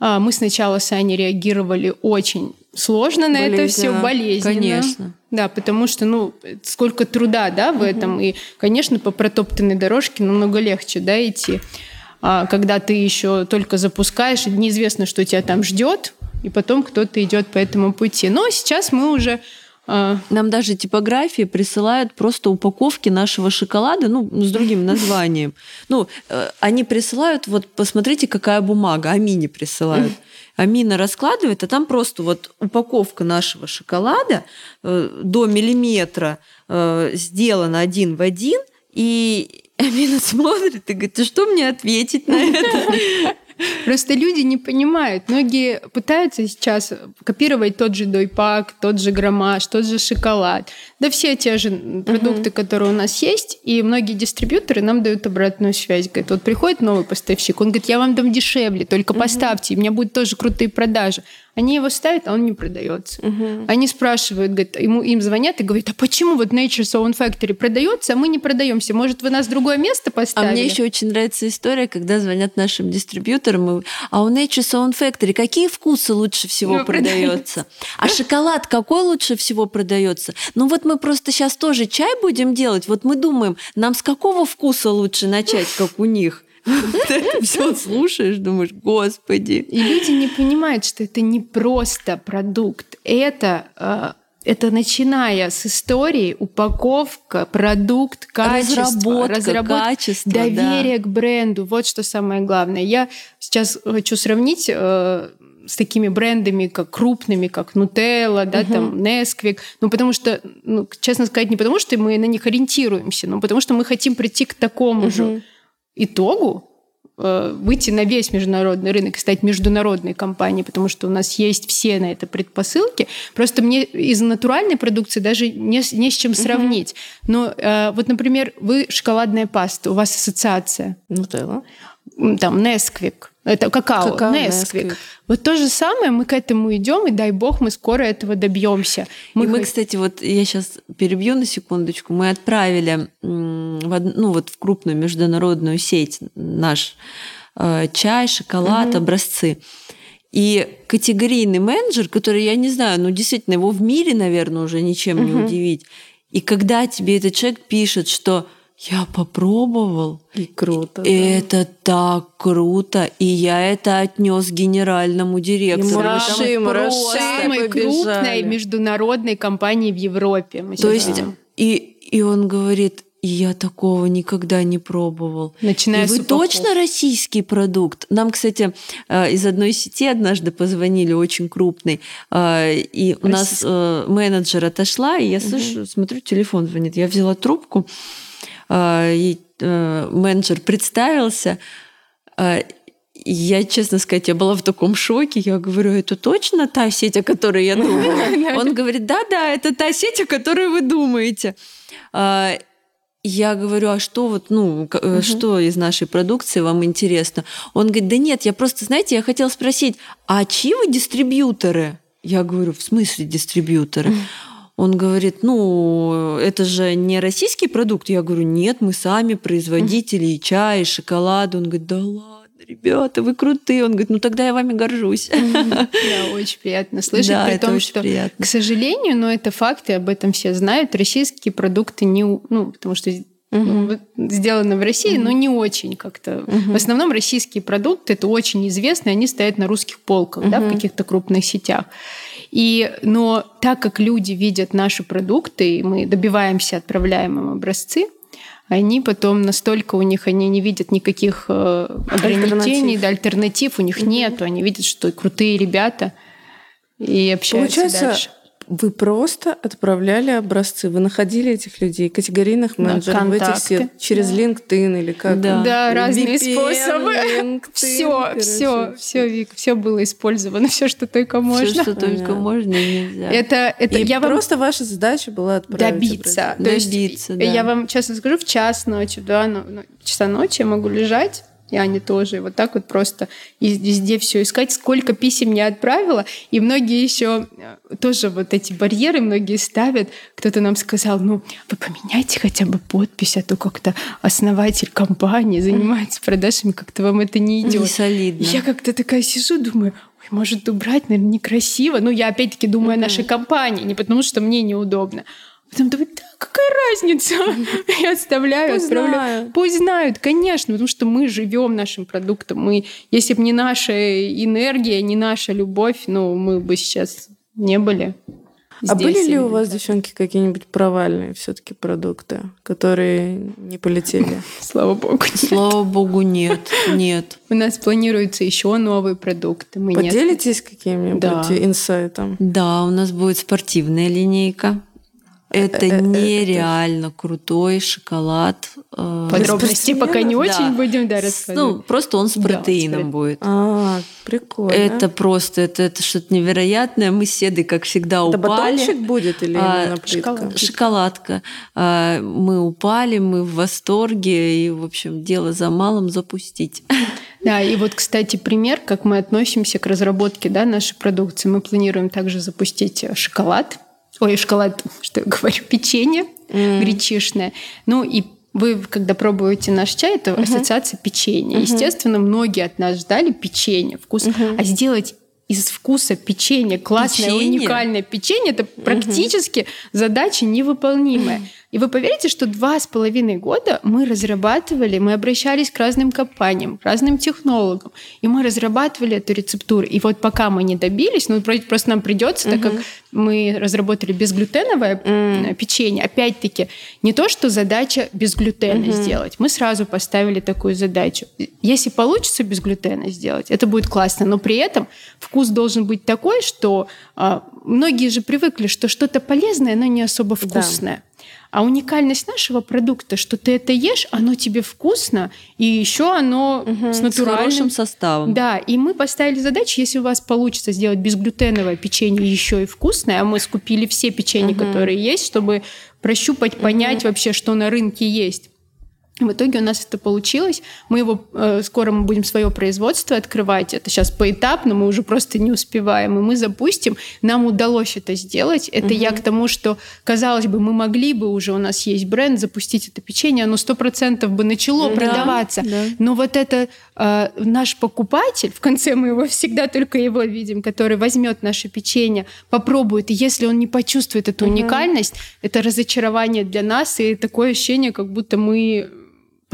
А, мы сначала с Аней реагировали очень сложно на Болезненно. это все, болезненно. Конечно. Да, потому что, ну, сколько труда, да, в угу. этом. И, конечно, по протоптанной дорожке намного легче, да, идти. А когда ты еще только запускаешь, неизвестно, что тебя там ждет, и потом кто-то идет по этому пути. Но сейчас мы уже. Нам даже типографии присылают просто упаковки нашего шоколада, ну, с другим названием. Ну, э, они присылают, вот посмотрите, какая бумага, Амини присылают. Амина раскладывает, а там просто вот упаковка нашего шоколада э, до миллиметра э, сделана один в один, и Амина смотрит и говорит, ты что мне ответить на это? Просто люди не понимают. Многие пытаются сейчас копировать тот же дойпак, тот же граммаж, тот же шоколад. Да все те же продукты, угу. которые у нас есть. И многие дистрибьюторы нам дают обратную связь. Говорят, вот приходит новый поставщик, он говорит, я вам дам дешевле, только угу. поставьте, и у меня будут тоже крутые продажи. Они его ставят, а он не продается. Угу. Они спрашивают, говорят, ему, им звонят и говорят, а почему вот Nature's Own Factory продается, а мы не продаемся? Может, вы нас в другое место поставили? А мне еще очень нравится история, когда звонят нашим дистрибьюторам, и, а у Nature's Own Factory какие вкусы лучше всего ну, продаются? А шоколад какой лучше всего продается? Ну вот мы просто сейчас тоже чай будем делать, вот мы думаем, нам с какого вкуса лучше начать, как у них? Ты это все слушаешь, думаешь, господи. И люди не понимают, что это не просто продукт. Это э, это начиная с истории, упаковка, продукт, качество, разработка, разработка качество, доверие да. к бренду. Вот что самое главное. Я сейчас хочу сравнить э, с такими брендами, как крупными, как Nutella, да, угу. там Nesquik. Ну, потому что, ну, честно сказать, не потому что мы на них ориентируемся, но потому что мы хотим прийти к такому угу. же итогу э, выйти на весь международный рынок и стать международной компанией, потому что у нас есть все на это предпосылки. Просто мне из натуральной продукции даже не, не с чем сравнить. Но э, вот, например, вы шоколадная паста, у вас ассоциация. Нутелла. Там Несквик. Это какао, какао Несквик. Вот то же самое, мы к этому идем, и дай бог, мы скоро этого добьемся. Мы, и мы, кстати, вот я сейчас перебью на секундочку. Мы отправили в, ну, вот в крупную международную сеть наш э, чай, шоколад, угу. образцы. И категорийный менеджер, который, я не знаю, ну действительно его в мире, наверное, уже ничем угу. не удивить. И когда тебе этот человек пишет, что я попробовал. И круто. И да. Это так круто. И я это отнес генеральному директору. И мураши, самой крупной международной компании в Европе. Мы То есть, и, и он говорит, я такого никогда не пробовал. Начиная и вы точно российский продукт? Нам, кстати, э, из одной сети однажды позвонили, очень крупный, э, и у нас э, менеджер отошла, и я слышу, угу. смотрю, телефон звонит. Я взяла трубку, и менеджер представился, я, честно сказать, я была в таком шоке. Я говорю, это точно та сеть, о которой я думала? Он говорит, да-да, это та сеть, о которой вы думаете. Я говорю, а что вот, ну, угу. что из нашей продукции вам интересно? Он говорит, да нет, я просто, знаете, я хотела спросить, а чьи вы дистрибьюторы? Я говорю, в смысле дистрибьюторы? Он говорит, ну, это же не российский продукт. Я говорю, нет, мы сами производители и чая, и шоколада. Он говорит, да ладно ребята, вы крутые. Он говорит, ну тогда я вами горжусь. Да, очень приятно слышать, да, при том, что, приятно. к сожалению, но это факты, об этом все знают, российские продукты не, ну, потому что угу. сделано в России, угу. но не очень как-то. Угу. В основном российские продукты это очень известно, они стоят на русских полках, угу. да, в каких-то крупных сетях. И, но так как люди видят наши продукты, и мы добиваемся, отправляем им образцы, они потом настолько у них они не видят никаких э, ограничений, альтернатив. да, альтернатив у них mm-hmm. нету, они видят, что крутые ребята и общаются Получается, дальше. Вы просто отправляли образцы, вы находили этих людей, категорийных менеджеров да, в этих сетях через да. LinkedIn или как? Да, да разные способы. LinkedIn, все, все, все, Вик, все было использовано, все, что только можно. Все, что только да. можно и нельзя. Это, это и я просто вам... ваша задача была отправить добиться. Образцы. То добиться, есть, да. Я вам честно скажу, в час ночи, в два ну, часа ночи я могу лежать и Аня тоже. И вот так вот просто везде все искать, сколько писем я отправила. И многие еще э, тоже вот эти барьеры многие ставят. Кто-то нам сказал, ну, вы поменяйте хотя бы подпись, а то как-то основатель компании занимается продажами, как-то вам это не идет. Не солидно. Я как-то такая сижу, думаю, ой, может убрать, наверное, некрасиво. Ну, я опять-таки думаю mm-hmm. о нашей компании, не потому что мне неудобно. Потом думаю, да, какая разница? Я отставляю, Пусть отправляю. Знают. Пусть знают, конечно, потому что мы живем нашим продуктом. Мы, если бы не наша энергия, не наша любовь, ну, мы бы сейчас не были. А были ли у вас, девчонки, какие-нибудь провальные все-таки продукты, которые не полетели? Слава богу. Слава богу, нет. Нет. У нас планируются еще новые продукты. Мы Поделитесь каким-нибудь инсайтом? Да, у нас будет спортивная линейка. Это э, э, нереально крутой шоколад. Э, Подробности пока не очень будем да, рассказывать. Ну, просто он с протеином будет. А, прикольно. Это просто, это, это что-то невероятное. Мы с Седой, как всегда, упали. Это батончик будет или а, плитка? Шоколадка. А, мы упали, мы в восторге, и, в общем, дело за малым запустить. Да, и вот, кстати, пример, как мы относимся к разработке да, нашей продукции. Мы планируем также запустить шоколад ой, шоколад, что я говорю, печенье mm. гречишное. Ну и вы, когда пробуете наш чай, это uh-huh. ассоциация печенья. Uh-huh. Естественно, многие от нас ждали печенье, вкус. Uh-huh. А сделать из вкуса печенья классное, печенье? уникальное печенье, это практически uh-huh. задача невыполнимая. И вы поверите, что два с половиной года мы разрабатывали, мы обращались к разным компаниям, к разным технологам, и мы разрабатывали эту рецептуру. И вот пока мы не добились, ну просто нам придется, так как мы разработали безглютеновое mm. печенье, опять-таки не то, что задача без глютена mm-hmm. сделать. Мы сразу поставили такую задачу. Если получится без глютена сделать, это будет классно, но при этом вкус должен быть такой, что а, многие же привыкли, что что-то полезное, но не особо вкусное. Да. А уникальность нашего продукта, что ты это ешь, оно тебе вкусно, и еще оно угу, с натуральным... С хорошим составом. Да, и мы поставили задачу, если у вас получится сделать безглютеновое печенье еще и вкусное, а мы скупили все печенья, угу. которые есть, чтобы прощупать, понять угу. вообще, что на рынке есть. В итоге у нас это получилось. Мы его э, скоро мы будем свое производство открывать. Это сейчас поэтапно, мы уже просто не успеваем. И мы запустим. Нам удалось это сделать. Это угу. я к тому, что казалось бы, мы могли бы уже у нас есть бренд запустить это печенье, оно сто процентов бы начало да, продаваться. Да. Но вот это э, наш покупатель, в конце мы его всегда только его видим, который возьмет наше печенье, попробует, и если он не почувствует эту угу. уникальность, это разочарование для нас и такое ощущение, как будто мы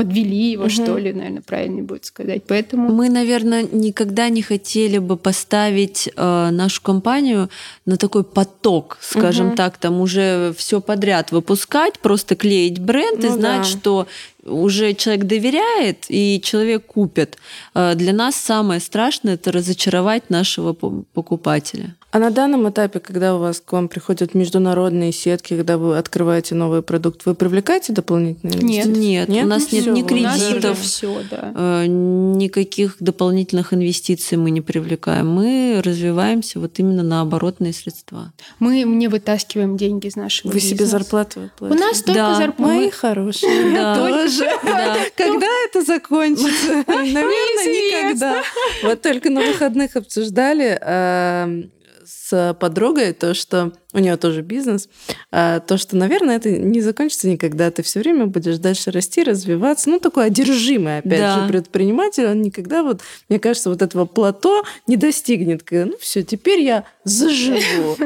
подвели его, угу. что ли, наверное, правильно будет сказать. Поэтому мы, наверное, никогда не хотели бы поставить э, нашу компанию на такой поток, скажем угу. так, там уже все подряд выпускать, просто клеить бренд ну, и знать, да. что уже человек доверяет и человек купит. Э, для нас самое страшное это разочаровать нашего покупателя. А на данном этапе, когда у вас к вам приходят международные сетки, когда вы открываете новый продукт, вы привлекаете дополнительные инвестиции? Нет, нет, нет? у нас нет ни кредитов, все, да. Э, никаких дополнительных инвестиций мы не привлекаем. Мы развиваемся вот именно на оборотные средства. Мы не вытаскиваем деньги из нашего Вы бизнеса. себе зарплату платите? У нас только да. зарплата. Мои хорошие. Да. Тоже. Когда это закончится? Наверное, никогда. Вот только на выходных обсуждали эм, с подругой то, что у нее тоже бизнес, а, то, что, наверное, это не закончится никогда. Ты все время будешь дальше расти, развиваться. Ну, такой одержимый, опять да. же, предприниматель, он никогда, вот, мне кажется, вот этого плато не достигнет. Ну, все, теперь я заживу.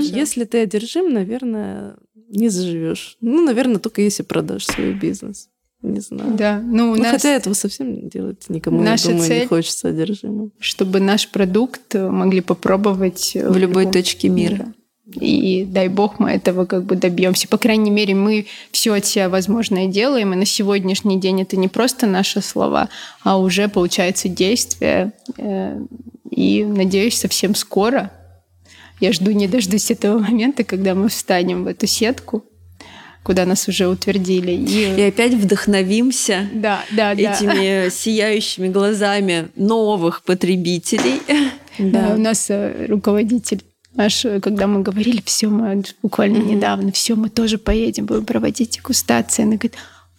Если ты одержим, наверное, не заживешь. Ну, наверное, только если продашь свой бизнес. Не знаю. Да, ну, у ну, нас... Хотя этого совсем делать никому, Наша думаю, цель, не хочется содержимым. Чтобы наш продукт могли попробовать в, в любой точке мира. И дай бог мы этого как бы добьемся. По крайней мере, мы все от себя возможное делаем, и на сегодняшний день это не просто наши слова, а уже получается действие. Э, и надеюсь, совсем скоро. Я жду не дождусь этого момента, когда мы встанем в эту сетку куда нас уже утвердили. И, и опять вдохновимся да, да, этими да. сияющими глазами новых потребителей. Да, у нас э, руководитель наш, э, когда мы говорили, все, мы буквально mm-hmm. недавно, все, мы тоже поедем, будем проводить дегустации. Она говорит,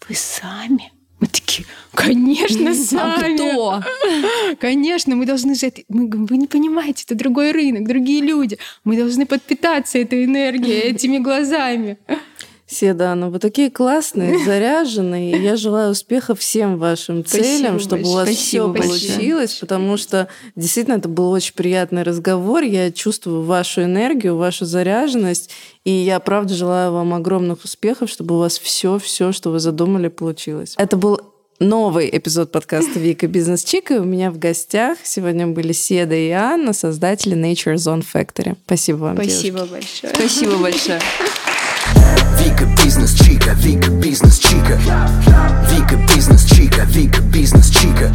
вы сами? Мы такие, конечно, а сами. А кто? Конечно, мы должны же... Мы, вы не понимаете, это другой рынок, другие люди. Мы должны подпитаться этой энергией, этими глазами. Седана, вы такие классные, заряженные. Я желаю успеха всем вашим целям, чтобы большое. у вас все получилось, потому что действительно это был очень приятный разговор. Я чувствую вашу энергию, вашу заряженность, и я правда желаю вам огромных успехов, чтобы у вас все, все, что вы задумали, получилось. Это был новый эпизод подкаста Вика Бизнес Чика. У меня в гостях сегодня были Седа и Анна, создатели Nature Zone Factory. Спасибо вам, Спасибо девушки. большое. Спасибо большое. Вика бизнес чика, Вика бизнес чика. Вика бизнес чика, Вика бизнес чика